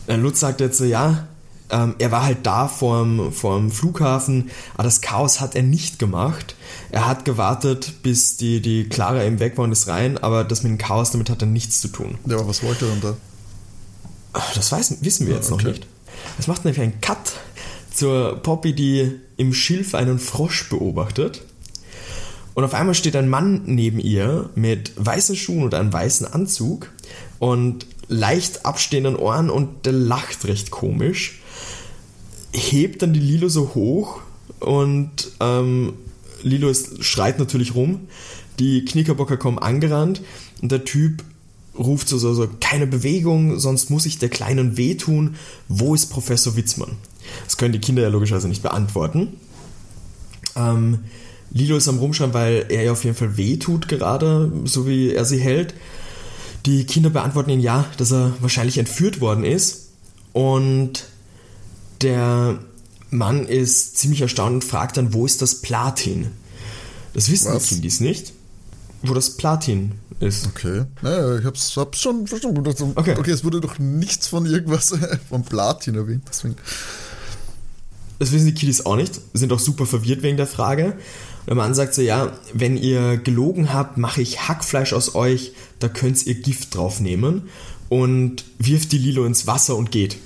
Äh, Lutz sagt jetzt so, ja, ähm, er war halt da vorm, vorm Flughafen, aber das Chaos hat er nicht gemacht. Er hat gewartet, bis die, die Clara eben weg war und ist rein, aber das mit dem Chaos, damit hat er nichts zu tun. Ja, aber was wollte er denn da? Das weiß, wissen wir jetzt okay. noch nicht. Es macht nämlich einen Cut zur Poppy, die im Schilf einen Frosch beobachtet. Und auf einmal steht ein Mann neben ihr mit weißen Schuhen und einem weißen Anzug und leicht abstehenden Ohren und der lacht recht komisch. Hebt dann die Lilo so hoch und ähm, Lilo ist, schreit natürlich rum. Die Knickerbocker kommen angerannt und der Typ ruft so, so, so, keine Bewegung, sonst muss ich der Kleinen wehtun. Wo ist Professor Witzmann? Das können die Kinder ja logischerweise nicht beantworten. Ähm, Lilo ist am Rumschreien, weil er ja auf jeden Fall wehtut gerade, so wie er sie hält. Die Kinder beantworten ihn ja, dass er wahrscheinlich entführt worden ist. Und der Mann ist ziemlich erstaunt und fragt dann, wo ist das Platin? Das wissen Was? die Kindis nicht, wo das Platin ist. Okay. Naja, ich hab's, hab's schon verstanden. Also, Okay. okay. es wurde doch nichts von irgendwas von Platin erwähnt, deswegen. Das wissen die Kiddies auch nicht, sind auch super verwirrt wegen der Frage. Der Mann sagt so, ja, wenn ihr gelogen habt, mache ich Hackfleisch aus euch, da könnt ihr Gift draufnehmen und wirft die Lilo ins Wasser und geht.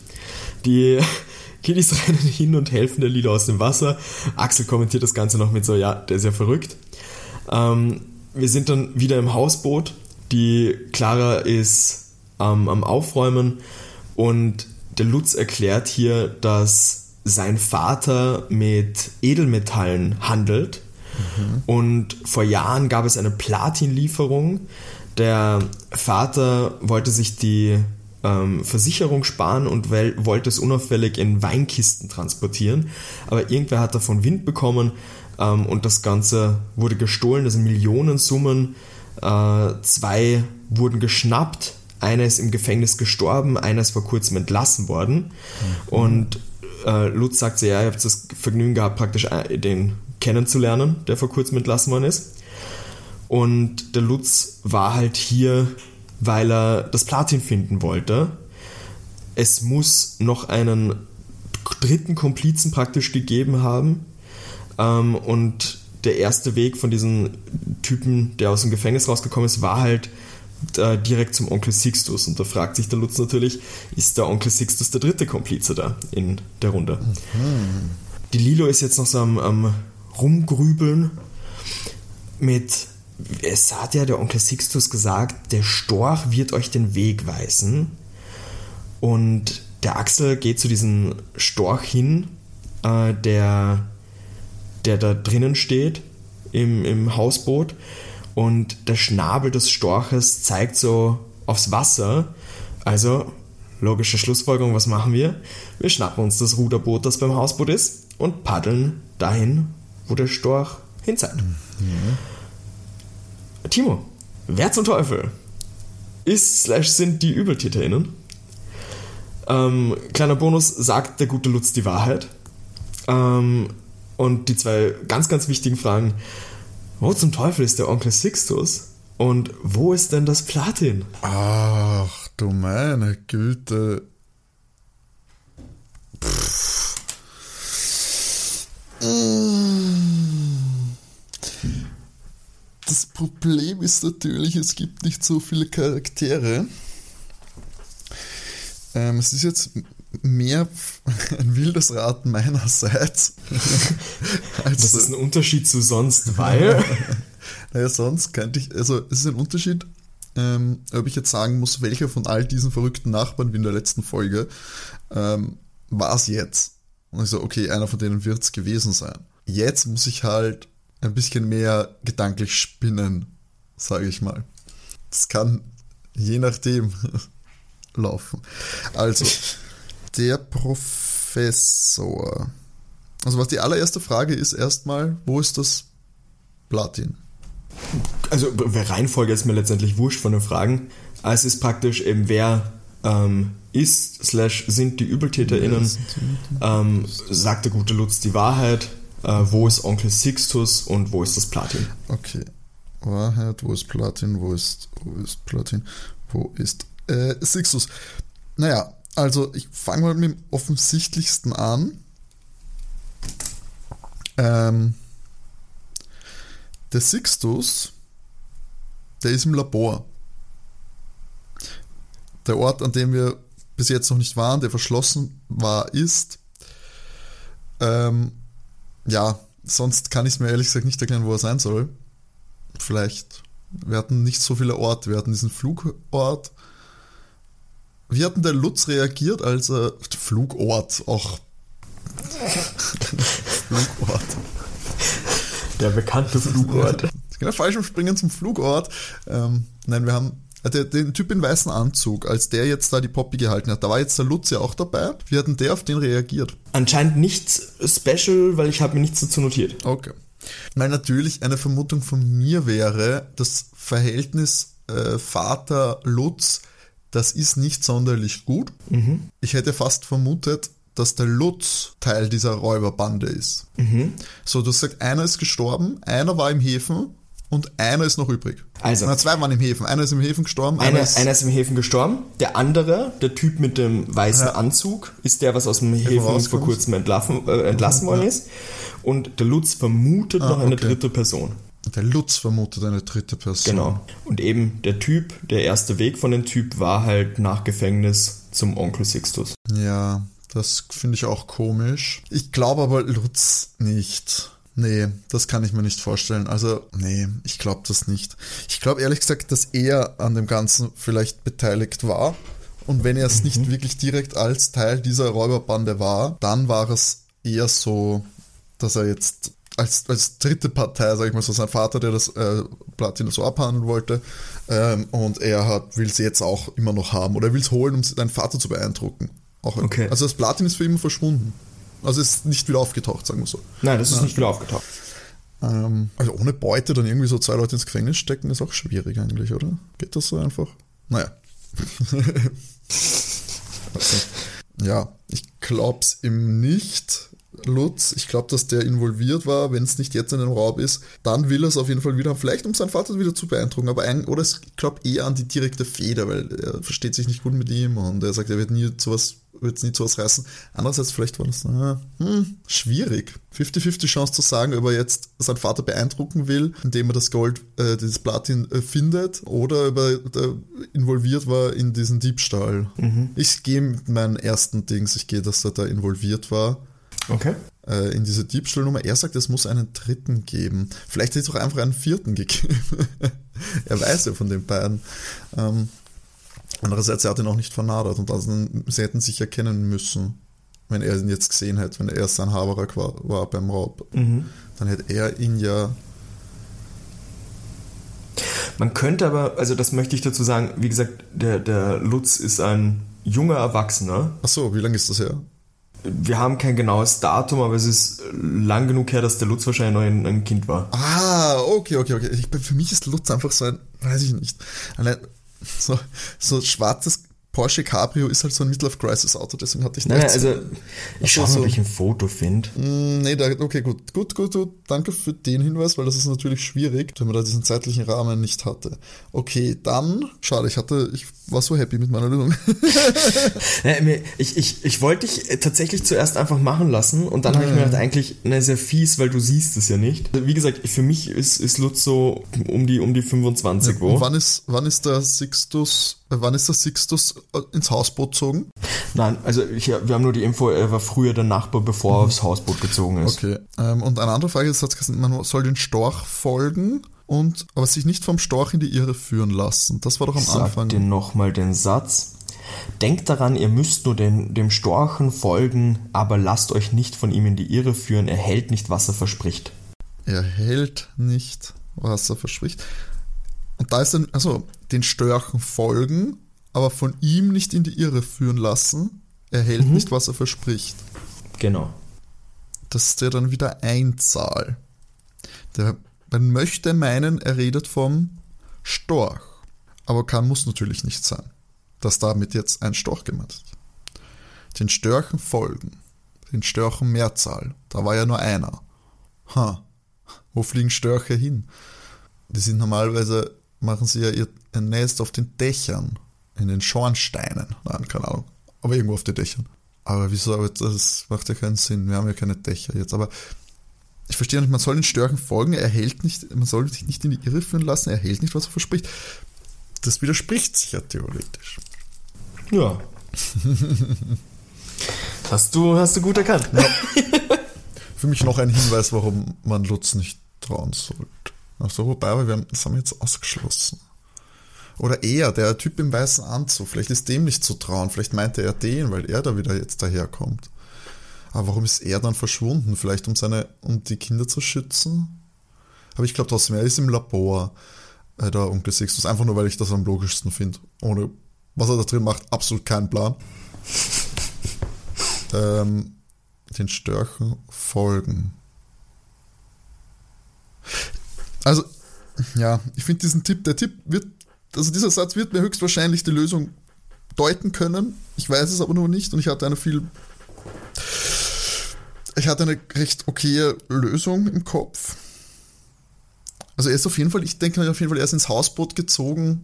Die Kiddies rennen hin und helfen der Lilo aus dem Wasser. Axel kommentiert das Ganze noch mit so, ja, der ist ja verrückt. Ähm, wir sind dann wieder im Hausboot. Die Clara ist ähm, am Aufräumen und der Lutz erklärt hier, dass sein Vater mit Edelmetallen handelt. Und vor Jahren gab es eine Platinlieferung. Der Vater wollte sich die ähm, Versicherung sparen und wollte es unauffällig in Weinkisten transportieren. Aber irgendwer hat davon Wind bekommen ähm, und das Ganze wurde gestohlen. Das sind Millionensummen. Äh, zwei wurden geschnappt. Einer ist im Gefängnis gestorben, einer ist vor kurzem entlassen worden. Und äh, Lutz sagt ja, ihr habt das Vergnügen gehabt, praktisch äh, den kennenzulernen, der vor kurzem entlassen worden ist. Und der Lutz war halt hier, weil er das Platin finden wollte. Es muss noch einen dritten Komplizen praktisch gegeben haben. Ähm, und der erste Weg von diesem Typen, der aus dem Gefängnis rausgekommen ist, war halt äh, direkt zum Onkel Sixtus. Und da fragt sich der Lutz natürlich, ist der Onkel Sixtus der dritte Komplize da in der Runde? Die Lilo ist jetzt noch so am, am Rumgrübeln mit, es hat ja der Onkel Sixtus gesagt, der Storch wird euch den Weg weisen. Und der Axel geht zu diesem Storch hin, äh, der, der da drinnen steht im, im Hausboot. Und der Schnabel des Storches zeigt so aufs Wasser. Also, logische Schlussfolgerung, was machen wir? Wir schnappen uns das Ruderboot, das beim Hausboot ist, und paddeln dahin, wo der Storch hinzeigt. Timo, wer zum Teufel ist slash sind die ÜbeltäterInnen. Ähm, kleiner Bonus, sagt der gute Lutz die Wahrheit? Ähm, und die zwei ganz, ganz wichtigen Fragen. Wo zum Teufel ist der Onkel Sixtus? Und wo ist denn das Platin? Ach, du meine Güte. Pff. Das Problem ist natürlich, es gibt nicht so viele Charaktere. Ähm, es ist jetzt mehr ein wildes Raten meinerseits. als das ist ein Unterschied zu sonst, weil. naja, sonst könnte ich, also es ist ein Unterschied, ähm, ob ich jetzt sagen muss, welcher von all diesen verrückten Nachbarn wie in der letzten Folge ähm, war es jetzt. Und ich so, okay, einer von denen wird es gewesen sein. Jetzt muss ich halt ein bisschen mehr gedanklich spinnen, sage ich mal. Das kann je nachdem laufen. Also, der Professor. Also was die allererste Frage ist erstmal, wo ist das Platin? Also Reihenfolge ist mir letztendlich wurscht von den Fragen. Es ist praktisch eben, wer ähm, ist, slash sind die ÜbeltäterInnen, ähm, sagt der gute Lutz die Wahrheit, äh, wo ist Onkel Sixtus und wo ist das Platin? Okay. Wahrheit, wo ist Platin, wo ist, wo ist Platin, wo ist äh, Sixtus? Naja, also ich fange mal mit dem offensichtlichsten an. Ähm, der Sixtus, der ist im Labor. Der Ort, an dem wir bis jetzt noch nicht waren, der verschlossen war, ist. Ähm, ja, sonst kann ich es mir ehrlich gesagt nicht erklären, wo er sein soll. Vielleicht. Wir hatten nicht so viele Orte. Wir hatten diesen Flugort, wie hat denn der Lutz reagiert, als er Flugort auch Flugort. Der bekannte Flugort. Genau, falsch Springen zum Flugort. Ähm, nein, wir haben äh, der, den Typ in weißen Anzug, als der jetzt da die Poppy gehalten hat, da war jetzt der Lutz ja auch dabei. Wie hat denn der auf den reagiert? Anscheinend nichts special, weil ich habe mir nichts dazu notiert. Okay. Weil natürlich eine Vermutung von mir wäre, das Verhältnis äh, Vater Lutz das ist nicht sonderlich gut. Mhm. Ich hätte fast vermutet, dass der Lutz Teil dieser Räuberbande ist. Mhm. So, du sagst, einer ist gestorben, einer war im Häfen und einer ist noch übrig. Also. Na, zwei waren im Häfen. Einer ist im Häfen gestorben. Einer, einer, ist, einer ist im Häfen gestorben. Der andere, der Typ mit dem weißen ja. Anzug, ist der, was aus dem Häfen vor kurzem entlassen, äh, entlassen worden ja. ist. Und der Lutz vermutet ah, noch eine okay. dritte Person. Der Lutz vermutet eine dritte Person. Genau. Und eben der Typ, der erste Weg von dem Typ war halt nach Gefängnis zum Onkel Sixtus. Ja, das finde ich auch komisch. Ich glaube aber Lutz nicht. Nee, das kann ich mir nicht vorstellen. Also, nee, ich glaube das nicht. Ich glaube ehrlich gesagt, dass er an dem Ganzen vielleicht beteiligt war. Und wenn er es mhm. nicht wirklich direkt als Teil dieser Räuberbande war, dann war es eher so, dass er jetzt als, als dritte Partei, sag ich mal so, sein Vater, der das äh, Platin so abhandeln wollte. Ähm, und er hat, will es jetzt auch immer noch haben oder will es holen, um seinen Vater zu beeindrucken. Auch, okay. Also das Platin ist für immer verschwunden. Also ist nicht wieder aufgetaucht, sagen wir so. Nein, das ist ja. nicht wieder aufgetaucht. Ähm, also ohne Beute dann irgendwie so zwei Leute ins Gefängnis stecken, ist auch schwierig eigentlich, oder? Geht das so einfach? Naja. also, ja, ich glaub's ihm nicht. Lutz, ich glaube, dass der involviert war, wenn es nicht jetzt in einem Raub ist, dann will er es auf jeden Fall wieder haben, vielleicht um seinen Vater wieder zu beeindrucken, aber ein, oder ich glaube eher an die direkte Feder, weil er versteht sich nicht gut mit ihm und er sagt, er wird nie sowas wird nie zu was reißen. Andererseits, vielleicht war das äh, hm, schwierig. 50-50 Chance zu sagen, ob er jetzt seinen Vater beeindrucken will, indem er das Gold, äh, dieses Platin äh, findet, oder ob er äh, involviert war in diesen Diebstahl. Mhm. Ich gehe mit meinen ersten Dings, ich gehe, dass er da involviert war. Okay. Äh, in diese Diebstahlnummer. Er sagt, es muss einen dritten geben. Vielleicht hätte es auch einfach einen vierten gegeben. er weiß ja von den beiden. Ähm, andererseits, er hat ihn auch nicht vernadert und also, sie hätten sich erkennen müssen, wenn er ihn jetzt gesehen hätte, wenn er sein Haberer war, war beim Raub. Mhm. Dann hätte er ihn ja man könnte aber, also das möchte ich dazu sagen, wie gesagt, der, der Lutz ist ein junger Erwachsener. Ach so, wie lange ist das her? Wir haben kein genaues Datum, aber es ist lang genug her, dass der Lutz wahrscheinlich noch ein, ein Kind war. Ah, okay, okay, okay. Ich, für mich ist Lutz einfach so ein, weiß ich nicht. So, so schwarzes Porsche Cabrio ist halt so ein Midlife-Crisis-Auto, deswegen hatte ich Naja, nicht also ich schaue mal, so- ob ich ein Foto finde. Mm, Nee, da, okay, gut, gut, gut, gut. Danke für den Hinweis, weil das ist natürlich schwierig, wenn man da diesen zeitlichen Rahmen nicht hatte. Okay, dann, schade, ich hatte, ich war so happy mit meiner Lösung. Ich, ich, ich wollte dich äh, tatsächlich zuerst einfach machen lassen und dann habe ich mir gedacht, eigentlich, na, ist ja fies, weil du siehst es ja nicht. Wie gesagt, für mich ist, ist Lutz so um die, um die 25 Und wo. wann ist, wann ist der Sixtus, äh, wann ist der Sixtus äh, ins Hausboot gezogen? Nein, also ich, wir haben nur die Info, er war früher der Nachbar, bevor er aufs Hausboot gezogen ist. Okay. Ähm, und eine andere Frage ist, man soll den Storch folgen und aber sich nicht vom Storch in die Irre führen lassen. Das war doch am Ich sag Anfang. dir nochmal den Satz. Denkt daran, ihr müsst nur den, dem Storchen folgen, aber lasst euch nicht von ihm in die Irre führen, er hält nicht, was er verspricht. Er hält nicht, was er verspricht. Und da ist dann, also den Störchen folgen, aber von ihm nicht in die Irre führen lassen. Er hält nicht, was er verspricht. Genau. Das ist ja dann wieder Einzahl. Der, man möchte meinen, er redet vom Storch. Aber kann, muss natürlich nicht sein, dass damit jetzt ein Storch gemeint ist. Den Störchen folgen. Den Störchen Mehrzahl. Da war ja nur einer. Ha. Wo fliegen Störche hin? Die sind normalerweise, machen sie ja ihr Nest auf den Dächern. In den Schornsteinen. Nein, keine Ahnung. Aber irgendwo auf den Dächern. Aber wieso? Aber das macht ja keinen Sinn. Wir haben ja keine Dächer jetzt. Aber ich verstehe nicht, man soll den Störchen folgen. Er hält nicht, man soll sich nicht in die Irre führen lassen. Er hält nicht, was er verspricht. Das widerspricht sich ja theoretisch. Ja. hast, du, hast du gut erkannt. Für mich noch ein Hinweis, warum man Lutz nicht trauen sollte. Achso, wobei, wir haben, das haben wir jetzt ausgeschlossen. Oder er, der Typ im weißen Anzug. Vielleicht ist dem nicht zu trauen. Vielleicht meinte er den, weil er da wieder jetzt daherkommt. Aber warum ist er dann verschwunden? Vielleicht um seine, um die Kinder zu schützen? Aber ich glaube trotzdem, er ist im Labor, äh, der Onkel Sixtus. Einfach nur, weil ich das am logischsten finde. Ohne, was er da drin macht, absolut keinen Plan. ähm, den Störchen folgen. Also, ja, ich finde diesen Tipp, der Tipp wird, also dieser Satz wird mir höchstwahrscheinlich die Lösung deuten können. Ich weiß es aber noch nicht und ich hatte eine viel, ich hatte eine recht okaye Lösung im Kopf. Also er ist auf jeden Fall, ich denke auf jeden Fall, er ist ins Hausboot gezogen,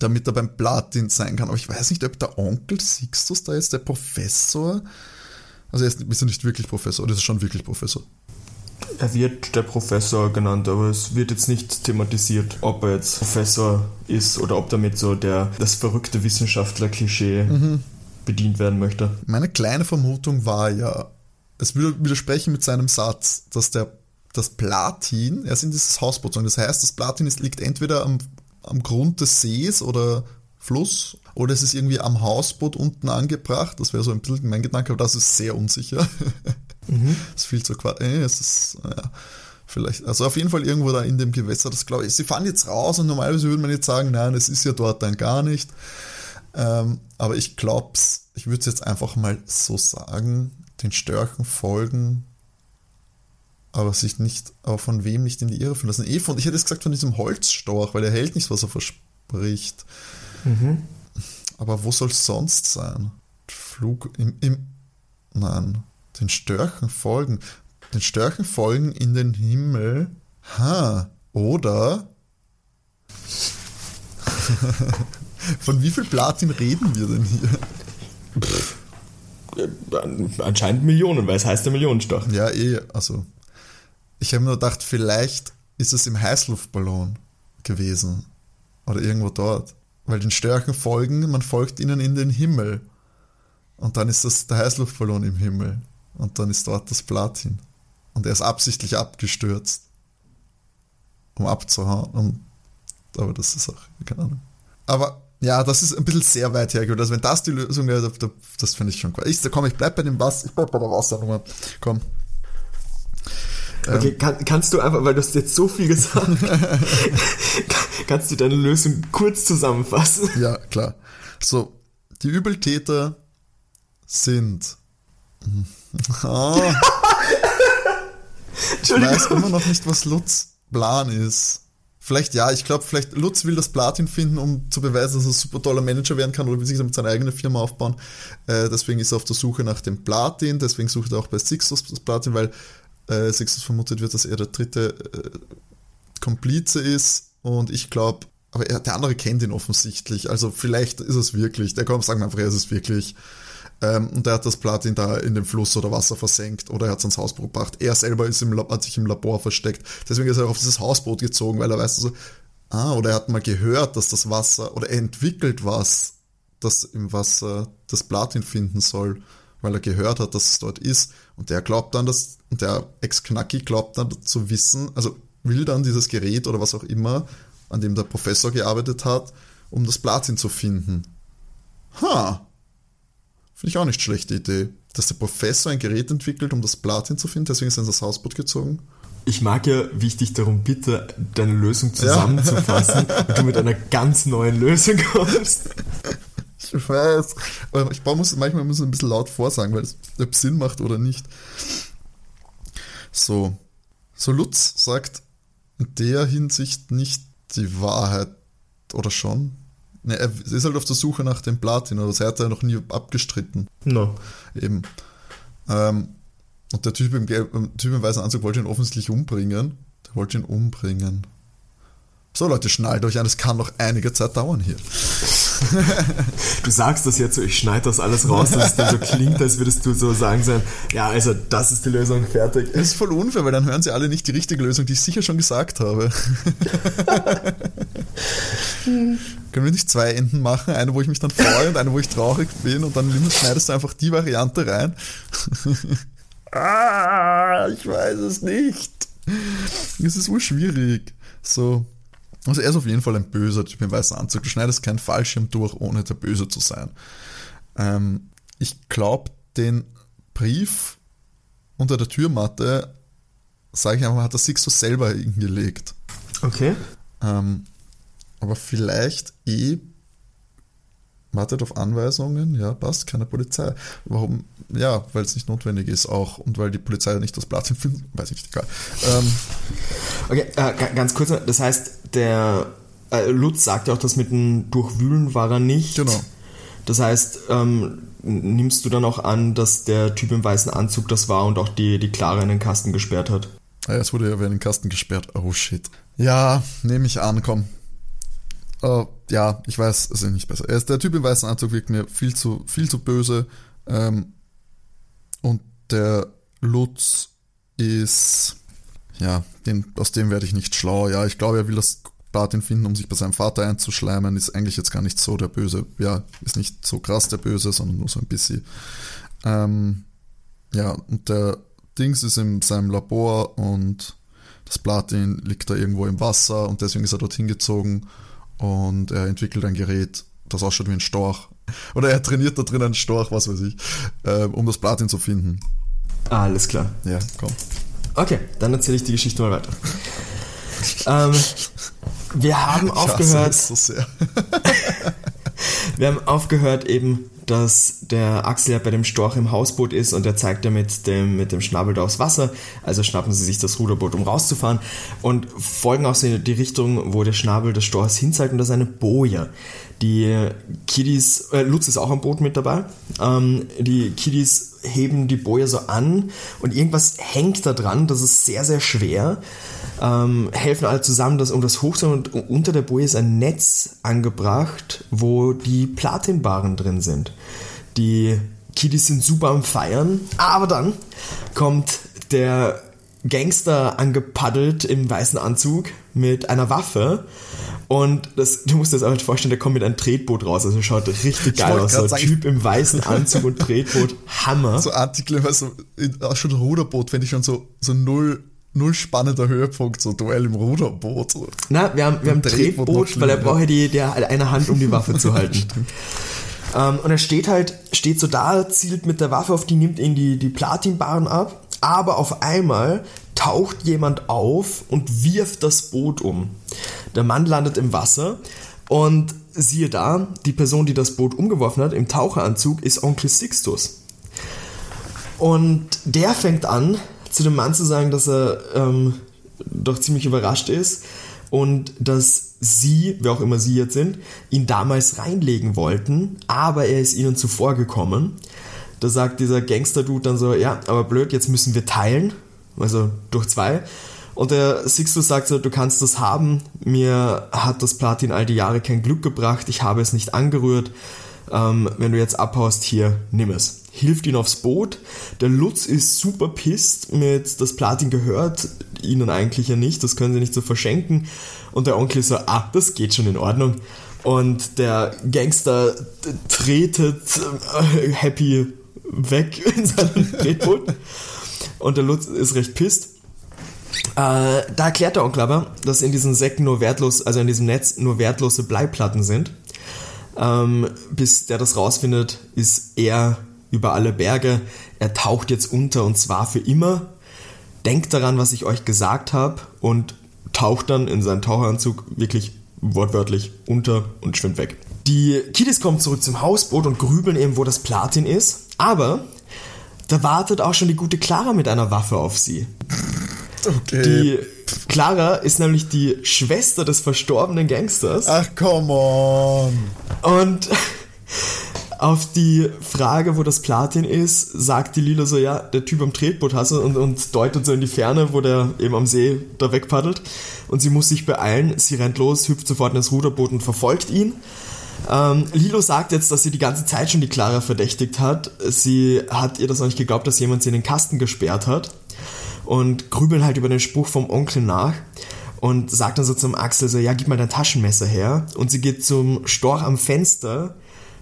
damit er beim Platin sein kann. Aber ich weiß nicht, ob der Onkel Sixtus da ist, der Professor. Also er ist, ist er nicht wirklich Professor, oder ist er schon wirklich Professor? Er wird der Professor genannt, aber es wird jetzt nicht thematisiert, ob er jetzt Professor ist oder ob damit so der, das verrückte Wissenschaftler-Klischee bedient werden möchte. Meine kleine Vermutung war ja, es würde widersprechen mit seinem Satz, dass der das Platin, er ist in dieses Hausboot. Das heißt, das Platin ist, liegt entweder am, am Grund des Sees oder Fluss oder es ist irgendwie am Hausboot unten angebracht. Das wäre so ein bisschen mein Gedanke, aber das ist sehr unsicher. Das ist viel zu quatsch. Äh, es ist, ja, vielleicht, also auf jeden Fall irgendwo da in dem Gewässer, das glaube ich. Sie fahren jetzt raus und normalerweise würde man jetzt sagen, nein, es ist ja dort dann gar nicht. Ähm, aber ich glaube ich würde es jetzt einfach mal so sagen, den Störchen folgen, aber sich nicht, aber von wem nicht in die Irre führen lassen. Eh von, ich hätte jetzt gesagt von diesem Holzstorch, weil er hält nicht, was er verspricht. Aber wo soll es sonst sein? Flug im, im, nein, den Störchen folgen. Den Störchen folgen in den Himmel. Ha, oder? Von wie viel Platin reden wir denn hier? Äh, Anscheinend Millionen, weil es heißt der Millionenstach. Ja, eh, also. Ich habe nur gedacht, vielleicht ist es im Heißluftballon gewesen. Oder irgendwo dort. Weil den Störchen folgen, man folgt ihnen in den Himmel. Und dann ist das der Heißluftballon im Himmel. Und dann ist dort das Platin. Und er ist absichtlich abgestürzt. Um abzuhauen. Um, aber das ist auch, keine Ahnung. Aber ja, das ist ein bisschen sehr weit hergeholt. Also wenn das die Lösung wäre, da- das finde ich schon cool. Ich, komm, ich bleib bei dem Wasser, ich bleib bei der Wassernummer. Komm. Okay, kann, kannst du einfach, weil du hast jetzt so viel gesagt, kann- kannst du deine Lösung kurz zusammenfassen? Ja, klar. So, die Übeltäter sind. Ah, ich weiß immer noch nicht, was Lutz Plan ist. Vielleicht ja, ich glaube, vielleicht Lutz will das Platin finden, um zu beweisen, dass er ein super toller Manager werden kann oder will sich damit seine eigene Firma aufbauen. Äh, deswegen ist er auf der Suche nach dem Platin, deswegen sucht er auch bei Sixtus das Platin, weil äh, Sixtus vermutet wird, dass er der dritte äh, Komplize ist und ich glaube, aber er, der andere kennt ihn offensichtlich, also vielleicht ist es wirklich, der kommt, sagen wir einfach, er ist es wirklich. Ähm, und er hat das Platin da in den Fluss oder Wasser versenkt oder er hat es ans Hausboot gebracht. Er selber ist im, hat sich im Labor versteckt. Deswegen ist er auf dieses Hausboot gezogen, weil er weiß so, ah, oder er hat mal gehört, dass das Wasser, oder er entwickelt was, das im Wasser das Platin finden soll, weil er gehört hat, dass es dort ist. Und der glaubt dann, dass, und der Ex-Knacki glaubt dann zu wissen, also will dann dieses Gerät oder was auch immer, an dem der Professor gearbeitet hat, um das Platin zu finden. Ha! Finde ich auch nicht schlechte Idee. Dass der Professor ein Gerät entwickelt, um das Platin zu finden, deswegen ist er in das Hausboot gezogen. Ich mag ja, wie ich dich darum bitte, deine Lösung zusammenzufassen ja. und du mit einer ganz neuen Lösung kommst. Ich weiß. Aber ich muss, manchmal muss ich ein bisschen laut vorsagen, weil es Sinn macht oder nicht. So. So Lutz sagt in der Hinsicht nicht die Wahrheit. Oder schon? Ne, er ist halt auf der Suche nach dem Platin, oder das hat er noch nie abgestritten. No. Eben. Ähm, und der Typ im, gelben, Typ im weißen Anzug wollte ihn offensichtlich umbringen. Der wollte ihn umbringen. So Leute, schnallt euch an, es kann noch einige Zeit dauern hier. du sagst das jetzt so, ich schneide das alles raus, dass es dann so klingt, als würdest du so sagen sein, ja, also das ist die Lösung, fertig. Das ist voll unfair, weil dann hören sie alle nicht die richtige Lösung, die ich sicher schon gesagt habe. Können wir nicht zwei Enden machen? Eine, wo ich mich dann freue und eine, wo ich traurig bin und dann schneidest du einfach die Variante rein. ah, ich weiß es nicht. Es ist urschwierig. So. Also er ist auf jeden Fall ein böser Typ im weißen Anzug. Du schneidest keinen Fallschirm durch, ohne der Böse zu sein. Ähm, ich glaube, den Brief unter der Türmatte, sage ich einfach, hat der Sixtus selber hingelegt. Okay. Ähm, aber vielleicht eh wartet auf Anweisungen, ja, passt, keine Polizei. Warum? Ja, weil es nicht notwendig ist auch und weil die Polizei nicht das Blatt findet, weiß ich nicht, egal. Ähm, okay, äh, ganz kurz, das heißt, der äh, Lutz sagt ja auch, das mit dem Durchwühlen war er nicht. Genau. Das heißt, ähm, nimmst du dann auch an, dass der Typ im weißen Anzug das war und auch die, die Clara in den Kasten gesperrt hat? Ja, es wurde ja in den Kasten gesperrt. Oh shit. Ja, nehme ich an, komm. Uh, ja, ich weiß, es ist nicht besser. Er ist, der Typ im weißen Anzug wirkt mir viel zu, viel zu böse. Ähm, und der Lutz ist, ja, den, aus dem werde ich nicht schlau. Ja, ich glaube, er will das Platin finden, um sich bei seinem Vater einzuschleimen. Ist eigentlich jetzt gar nicht so der Böse. Ja, ist nicht so krass der Böse, sondern nur so ein bisschen. Ähm, ja, und der Dings ist in seinem Labor und das Platin liegt da irgendwo im Wasser und deswegen ist er dorthin gezogen und er entwickelt ein Gerät, das ausschaut wie ein Storch. Oder er trainiert da drin einen Storch, was weiß ich, äh, um das Platin zu finden. Alles klar. Ja, komm. Okay, dann erzähle ich die Geschichte mal weiter. ähm, wir haben ich aufgehört. So sehr. wir haben aufgehört eben dass der Axel ja bei dem Storch im Hausboot ist und er zeigt ja mit dem, mit dem Schnabel da aufs Wasser. Also schnappen sie sich das Ruderboot, um rauszufahren und folgen auch so die Richtung, wo der Schnabel des Storchs hinzeigt und das ist eine Boje. Die Kiddies, äh, Lutz ist auch am Boot mit dabei. Ähm, die Kiddies heben die Boje so an und irgendwas hängt da dran, das ist sehr, sehr schwer ähm, helfen alle zusammen, das, um das hochzunehmen. Und unter der Boje ist ein Netz angebracht, wo die Platinbaren drin sind. Die Kiddies sind super am Feiern, aber dann kommt der Gangster angepaddelt im weißen Anzug mit einer Waffe. Und das, du musst dir das einfach vorstellen, der kommt mit einem Tretboot raus. Also schaut richtig geil aus. So ein sagen, Typ im weißen Anzug und Tretboot. Hammer. So Artikel, so, schon Ruderboot, wenn ich schon so, so null null spannender Höhepunkt, so Duell im Ruderboot. Na, wir haben, wir haben ein Drehboot, weil er braucht ja die, die, eine Hand, um die Waffe zu halten. ähm, und er steht halt, steht so da, zielt mit der Waffe auf die, nimmt ihn die, die Platinbaren ab, aber auf einmal taucht jemand auf und wirft das Boot um. Der Mann landet im Wasser und siehe da, die Person, die das Boot umgeworfen hat, im Taucheranzug, ist Onkel Sixtus. Und der fängt an, zu dem Mann zu sagen, dass er ähm, doch ziemlich überrascht ist und dass sie, wer auch immer sie jetzt sind, ihn damals reinlegen wollten, aber er ist ihnen zuvor gekommen. Da sagt dieser Gangster-Dude dann so, ja, aber blöd, jetzt müssen wir teilen, also durch zwei. Und der Sixto sagt so, du kannst das haben, mir hat das Platin all die Jahre kein Glück gebracht, ich habe es nicht angerührt, ähm, wenn du jetzt abhaust, hier, nimm es. Hilft ihn aufs Boot. Der Lutz ist super pisst mit, das Platin gehört ihnen eigentlich ja nicht, das können sie nicht so verschenken. Und der Onkel so, ah, das geht schon in Ordnung. Und der Gangster tretet äh, happy weg in seinem Tretboot. Und der Lutz ist recht pisst. Äh, da erklärt der Onkel aber, dass in diesen Säcken nur wertlos, also in diesem Netz nur wertlose Bleiplatten sind. Ähm, bis der das rausfindet, ist er über alle Berge. Er taucht jetzt unter und zwar für immer. Denkt daran, was ich euch gesagt habe und taucht dann in seinen Taucheranzug wirklich wortwörtlich unter und schwimmt weg. Die Kiddies kommen zurück zum Hausboot und grübeln eben, wo das Platin ist. Aber da wartet auch schon die gute Clara mit einer Waffe auf sie. Okay. Die Clara ist nämlich die Schwester des verstorbenen Gangsters. Ach, come on. Und auf die Frage, wo das Platin ist, sagt die Lila so, ja, der Typ am Tretboot hast du und, und deutet so in die Ferne, wo der eben am See da wegpaddelt. Und sie muss sich beeilen, sie rennt los, hüpft sofort in das Ruderboot und verfolgt ihn. Ähm, Lilo sagt jetzt, dass sie die ganze Zeit schon die Clara verdächtigt hat. Sie hat ihr das auch nicht geglaubt, dass jemand sie in den Kasten gesperrt hat. Und grübeln halt über den Spruch vom Onkel nach und sagt dann so zum Axel so, ja, gib mal dein Taschenmesser her. Und sie geht zum Storch am Fenster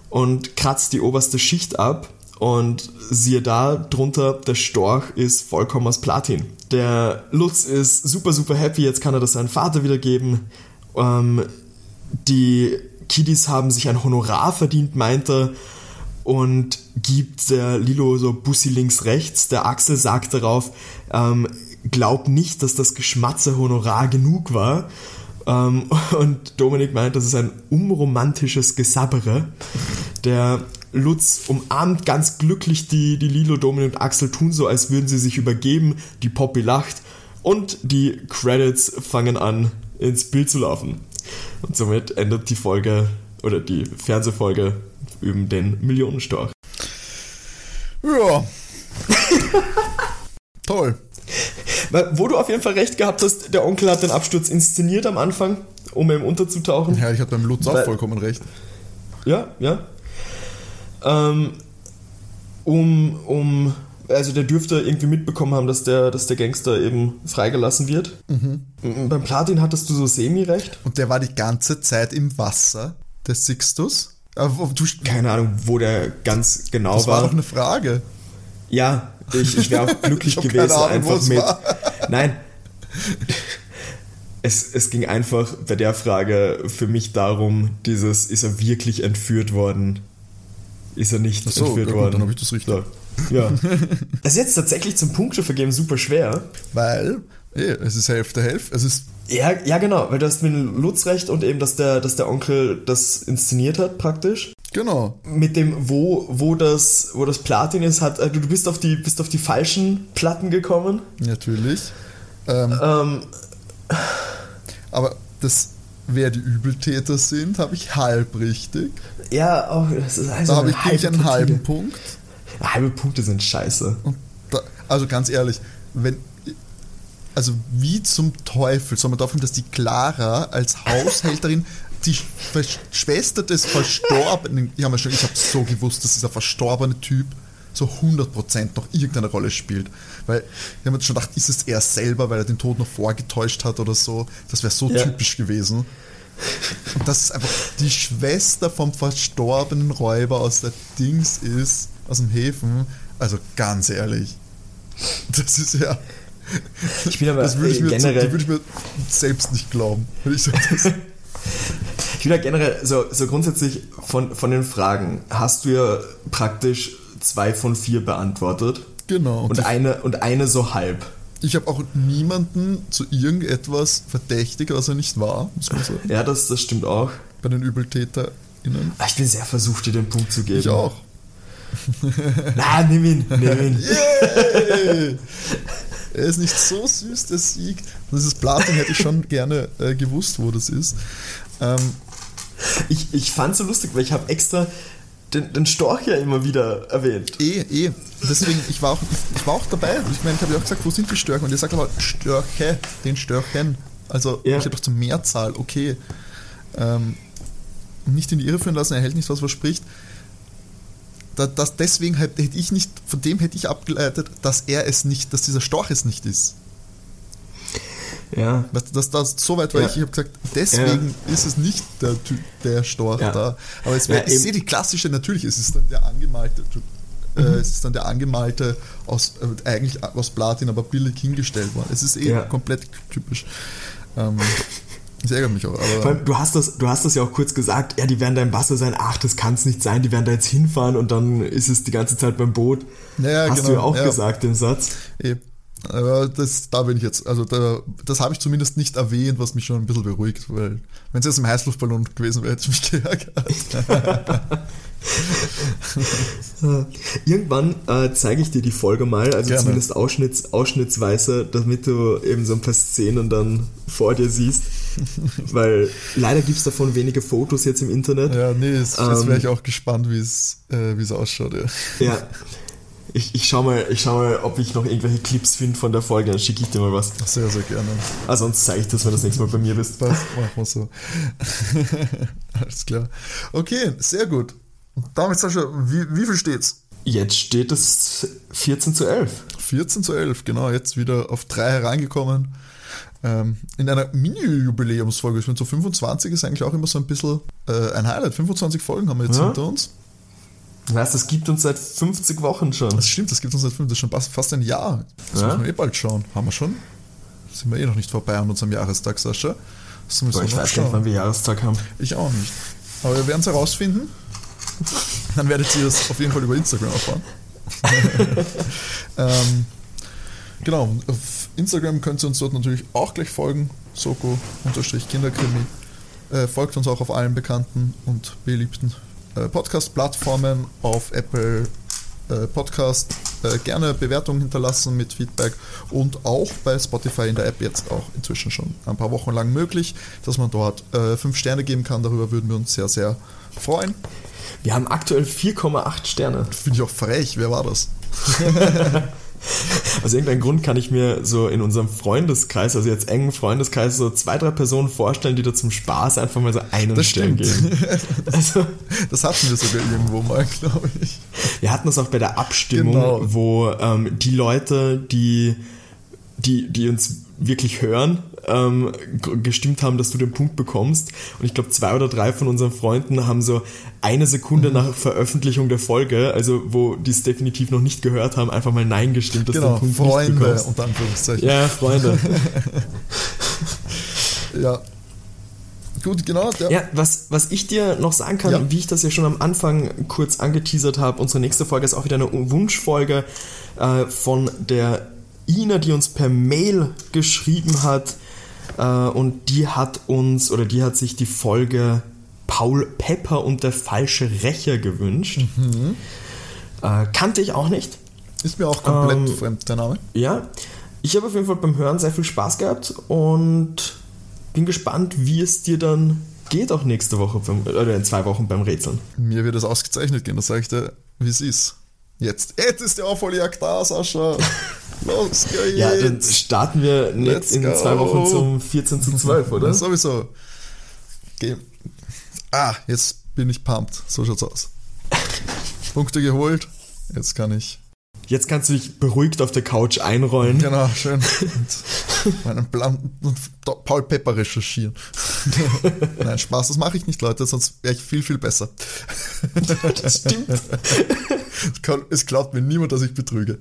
und kratzt die oberste Schicht ab und siehe da, drunter, der Storch ist vollkommen aus Platin. Der Lutz ist super, super happy, jetzt kann er das seinem Vater wiedergeben. Ähm, die Kiddies haben sich ein Honorar verdient, meint er, und gibt der Lilo so Bussi links rechts. Der Axel sagt darauf, ähm, glaub nicht, dass das Geschmatze Honorar genug war. Ähm, und Dominik meint, das ist ein unromantisches Gesabbere. Der Lutz umarmt ganz glücklich die, die Lilo, Dominik und Axel, tun so, als würden sie sich übergeben. Die Poppy lacht und die Credits fangen an, ins Bild zu laufen. Und somit endet die Folge oder die Fernsehfolge über den Millionenstorch. Ja. Toll. Weil, wo du auf jeden Fall recht gehabt hast, der Onkel hat den Absturz inszeniert am Anfang, um ihm unterzutauchen. Ja, ich hatte beim Lutz auch Weil- vollkommen recht. Ja, ja. Ähm, um, um, also der dürfte irgendwie mitbekommen haben, dass der, dass der Gangster eben freigelassen wird. Mhm. Beim Platin hattest du so semi-recht. Und der war die ganze Zeit im Wasser, der Sixtus. Du, Keine Ahnung, wo der ganz genau das war war. doch eine Frage. Ja, ich, ich wäre auch glücklich gewesen, Ahnung, einfach mit. war. Nein. Es, es ging einfach bei der Frage für mich darum, dieses, ist er wirklich entführt worden? Ist er nicht so, entführt ja gut, worden? dann hab ich das richtig. So. Ja. Das ist jetzt tatsächlich zum Punktevergeben super schwer. Weil, eh, es ist Hälfte, Hälfte. Es ist, Ja, ja, genau, weil du hast mit dem Lutz recht und eben, dass der, dass der Onkel das inszeniert hat, praktisch. genau. Mit dem, wo, wo das, wo das Platin ist, hat, äh, du bist auf die, bist auf die falschen Platten gekommen. Natürlich. Ähm, Ähm, aber das, wer die Übeltäter sind, habe ich halb richtig. ja, auch, das ist also Da habe ich einen halben Punkt. Halbe Punkte sind scheiße. Da, also ganz ehrlich, wenn. Also wie zum Teufel soll man davon, dass die Clara als Haushälterin die Sch- Schwester des Verstorbenen, ich habe schon, ich habe so gewusst, dass dieser verstorbene Typ so 100% noch irgendeine Rolle spielt. Weil ich habe mir schon gedacht, ist es er selber, weil er den Tod noch vorgetäuscht hat oder so. Das wäre so Ja. typisch gewesen. Und dass es einfach die Schwester vom verstorbenen Räuber aus der Dings ist, aus dem Häfen. Also ganz ehrlich. Das ist ja. Ich bin aber das würde ich, äh, mir, generell- das würde ich mir selbst nicht glauben. Wenn ich so das, Ich bin ja generell, so, so grundsätzlich von, von den Fragen hast du ja praktisch zwei von vier beantwortet. genau. Und Und eine, und eine so halb. Ich habe auch niemanden zu irgendetwas verdächtigt, was er nicht war. Ja, das, das stimmt auch. Bei den ÜbeltäterInnen. Ah, Ich bin sehr versucht, dir den Punkt zu geben. Ich auch. Na, nimm ihn, nimm ihn. Yay! er ist nicht so süß, der Sieg. Das ist Platin, hätte ich schon gerne äh, gewusst, wo das ist. Ähm, ich ich fand es so lustig, weil ich habe extra den, den Storch ja immer wieder erwähnt. Eh, eh. Deswegen, ich war auch, ich war auch dabei. Ich meine, ich habe ja auch gesagt, wo sind die Störche? Und ihr sagt aber Störche, den Störchen. Also, ja. ich habe doch zur Mehrzahl, okay. Ähm, nicht in die Irre führen lassen, er hält nicht, was er spricht. Das, das, deswegen hätte ich nicht, von dem hätte ich abgeleitet, dass er es nicht, dass dieser Storch es nicht ist. Ja. Weißt du, dass das so weit war, ja. ich, ich habe gesagt, deswegen ja. ist es nicht der, der Storch ja. da. Aber es wär, ich sehe die klassische, natürlich ist es dann der angemalte, äh, mhm. äh, es ist dann der angemalte aus, äh, eigentlich aus Platin, aber billig hingestellt worden. Es ist eh komplett typisch. Ähm, das ärgert mich auch. Allem, du, hast das, du hast das ja auch kurz gesagt, ja, die werden da im Wasser sein, ach, das kann es nicht sein, die werden da jetzt hinfahren und dann ist es die ganze Zeit beim Boot. Ja, hast genau, du ja auch gesagt, den Satz. Eben. Aber das, da bin ich jetzt, also da, das habe ich zumindest nicht erwähnt, was mich schon ein bisschen beruhigt, weil wenn es jetzt im Heißluftballon gewesen wäre, hätte ich mich geärgert. Irgendwann äh, zeige ich dir die Folge mal, also Gerne. zumindest ausschnitts, ausschnittsweise, damit du eben so ein paar Szenen dann vor dir siehst. weil leider gibt es davon wenige Fotos jetzt im Internet. Ja, nee, jetzt, ähm, wäre ich auch gespannt, wie es äh, ausschaut. Ja. ja. Ich, ich schau mal, ich schau mal, ob ich noch irgendwelche Clips finde von der Folge, dann schicke ich dir mal was. Sehr, sehr gerne. Ah, sonst zeige ich das, wenn du das nächste Mal bei mir bist. Passt, machen wir so. Alles klar. Okay, sehr gut. Damit, Sascha, wie, wie viel steht's? Jetzt steht es 14 zu 11. 14 zu 11, genau. Jetzt wieder auf drei hereingekommen. Ähm, in einer Mini-Jubiläumsfolge. Ich finde, so 25 ist eigentlich auch immer so ein bisschen äh, ein Highlight. 25 Folgen haben wir jetzt ja. hinter uns. Das gibt uns seit 50 Wochen schon. Das stimmt, das gibt uns seit 50, das ist schon fast ein Jahr. Das ja? muss man eh bald schauen. Haben wir schon? Sind wir eh noch nicht vorbei an unserem Jahrestag, Sascha? Das Boah, ich weiß gar nicht, wann wir Jahrestag haben. Ich auch nicht. Aber wir werden es herausfinden. Dann werdet ihr es auf jeden Fall über Instagram erfahren. ähm, genau, auf Instagram könnt ihr uns dort natürlich auch gleich folgen. Soko-Kinderkrimi. Äh, folgt uns auch auf allen bekannten und beliebten Podcast-Plattformen, auf Apple äh, Podcast. Äh, gerne Bewertungen hinterlassen mit Feedback und auch bei Spotify in der App jetzt auch inzwischen schon ein paar Wochen lang möglich, dass man dort äh, fünf Sterne geben kann. Darüber würden wir uns sehr, sehr freuen. Wir haben aktuell 4,8 Sterne. Finde ich auch frech. Wer war das? Aus irgendeinem Grund kann ich mir so in unserem Freundeskreis, also jetzt engen Freundeskreis, so zwei, drei Personen vorstellen, die da zum Spaß einfach mal so einen das Stern geben. Also, das hatten wir sogar irgendwo mal, glaube ich. Wir hatten das auch bei der Abstimmung, genau. wo ähm, die Leute, die, die, die uns wirklich hören, ähm, gestimmt haben, dass du den Punkt bekommst. Und ich glaube, zwei oder drei von unseren Freunden haben so eine Sekunde mhm. nach Veröffentlichung der Folge, also wo die es definitiv noch nicht gehört haben, einfach mal Nein gestimmt, dass genau, du den Punkt Freunde, nicht bekommst. unter Anführungszeichen. Ja, Freunde. ja. Gut, genau. Ja, ja was, was ich dir noch sagen kann, ja. wie ich das ja schon am Anfang kurz angeteasert habe, unsere nächste Folge ist auch wieder eine Wunschfolge äh, von der Ina, die uns per Mail geschrieben hat. Äh, und die hat uns, oder die hat sich die Folge Paul Pepper und der falsche Rächer gewünscht. Mhm. Äh, kannte ich auch nicht. Ist mir auch komplett ähm, fremd, der Name. Ja. Ich habe auf jeden Fall beim Hören sehr viel Spaß gehabt und bin gespannt, wie es dir dann geht auch nächste Woche beim, oder in zwei Wochen beim Rätseln. Mir wird es ausgezeichnet gehen, das sage ich dir, wie es ist. Jetzt, jetzt ist der Aufholjagd da, Sascha. Los geht's. Ja, dann starten wir Let's in go. zwei Wochen zum 14 zu 12, oder? sowieso. Okay. Ah, jetzt bin ich pumped. So schaut's aus. Punkte geholt. Jetzt kann ich. Jetzt kannst du dich beruhigt auf der Couch einrollen. Genau, schön. Und meinen Plan und Paul Pepper recherchieren. Nein, Spaß, das mache ich nicht, Leute, sonst wäre ich viel, viel besser. Das stimmt. Es glaubt mir niemand, dass ich betrüge.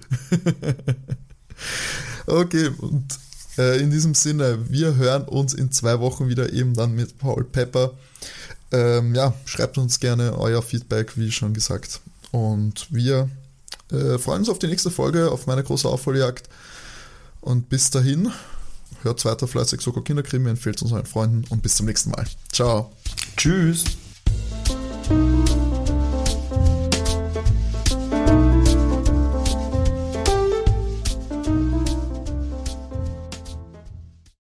Okay, und äh, in diesem Sinne, wir hören uns in zwei Wochen wieder eben dann mit Paul Pepper. Ähm, ja, schreibt uns gerne euer Feedback, wie schon gesagt. Und wir äh, freuen uns auf die nächste Folge, auf meine große Aufholjagd. Und bis dahin, hört weiter fleißig Soko Kinderkrimi, empfehlt es uns euren Freunden und bis zum nächsten Mal. Ciao. Tschüss.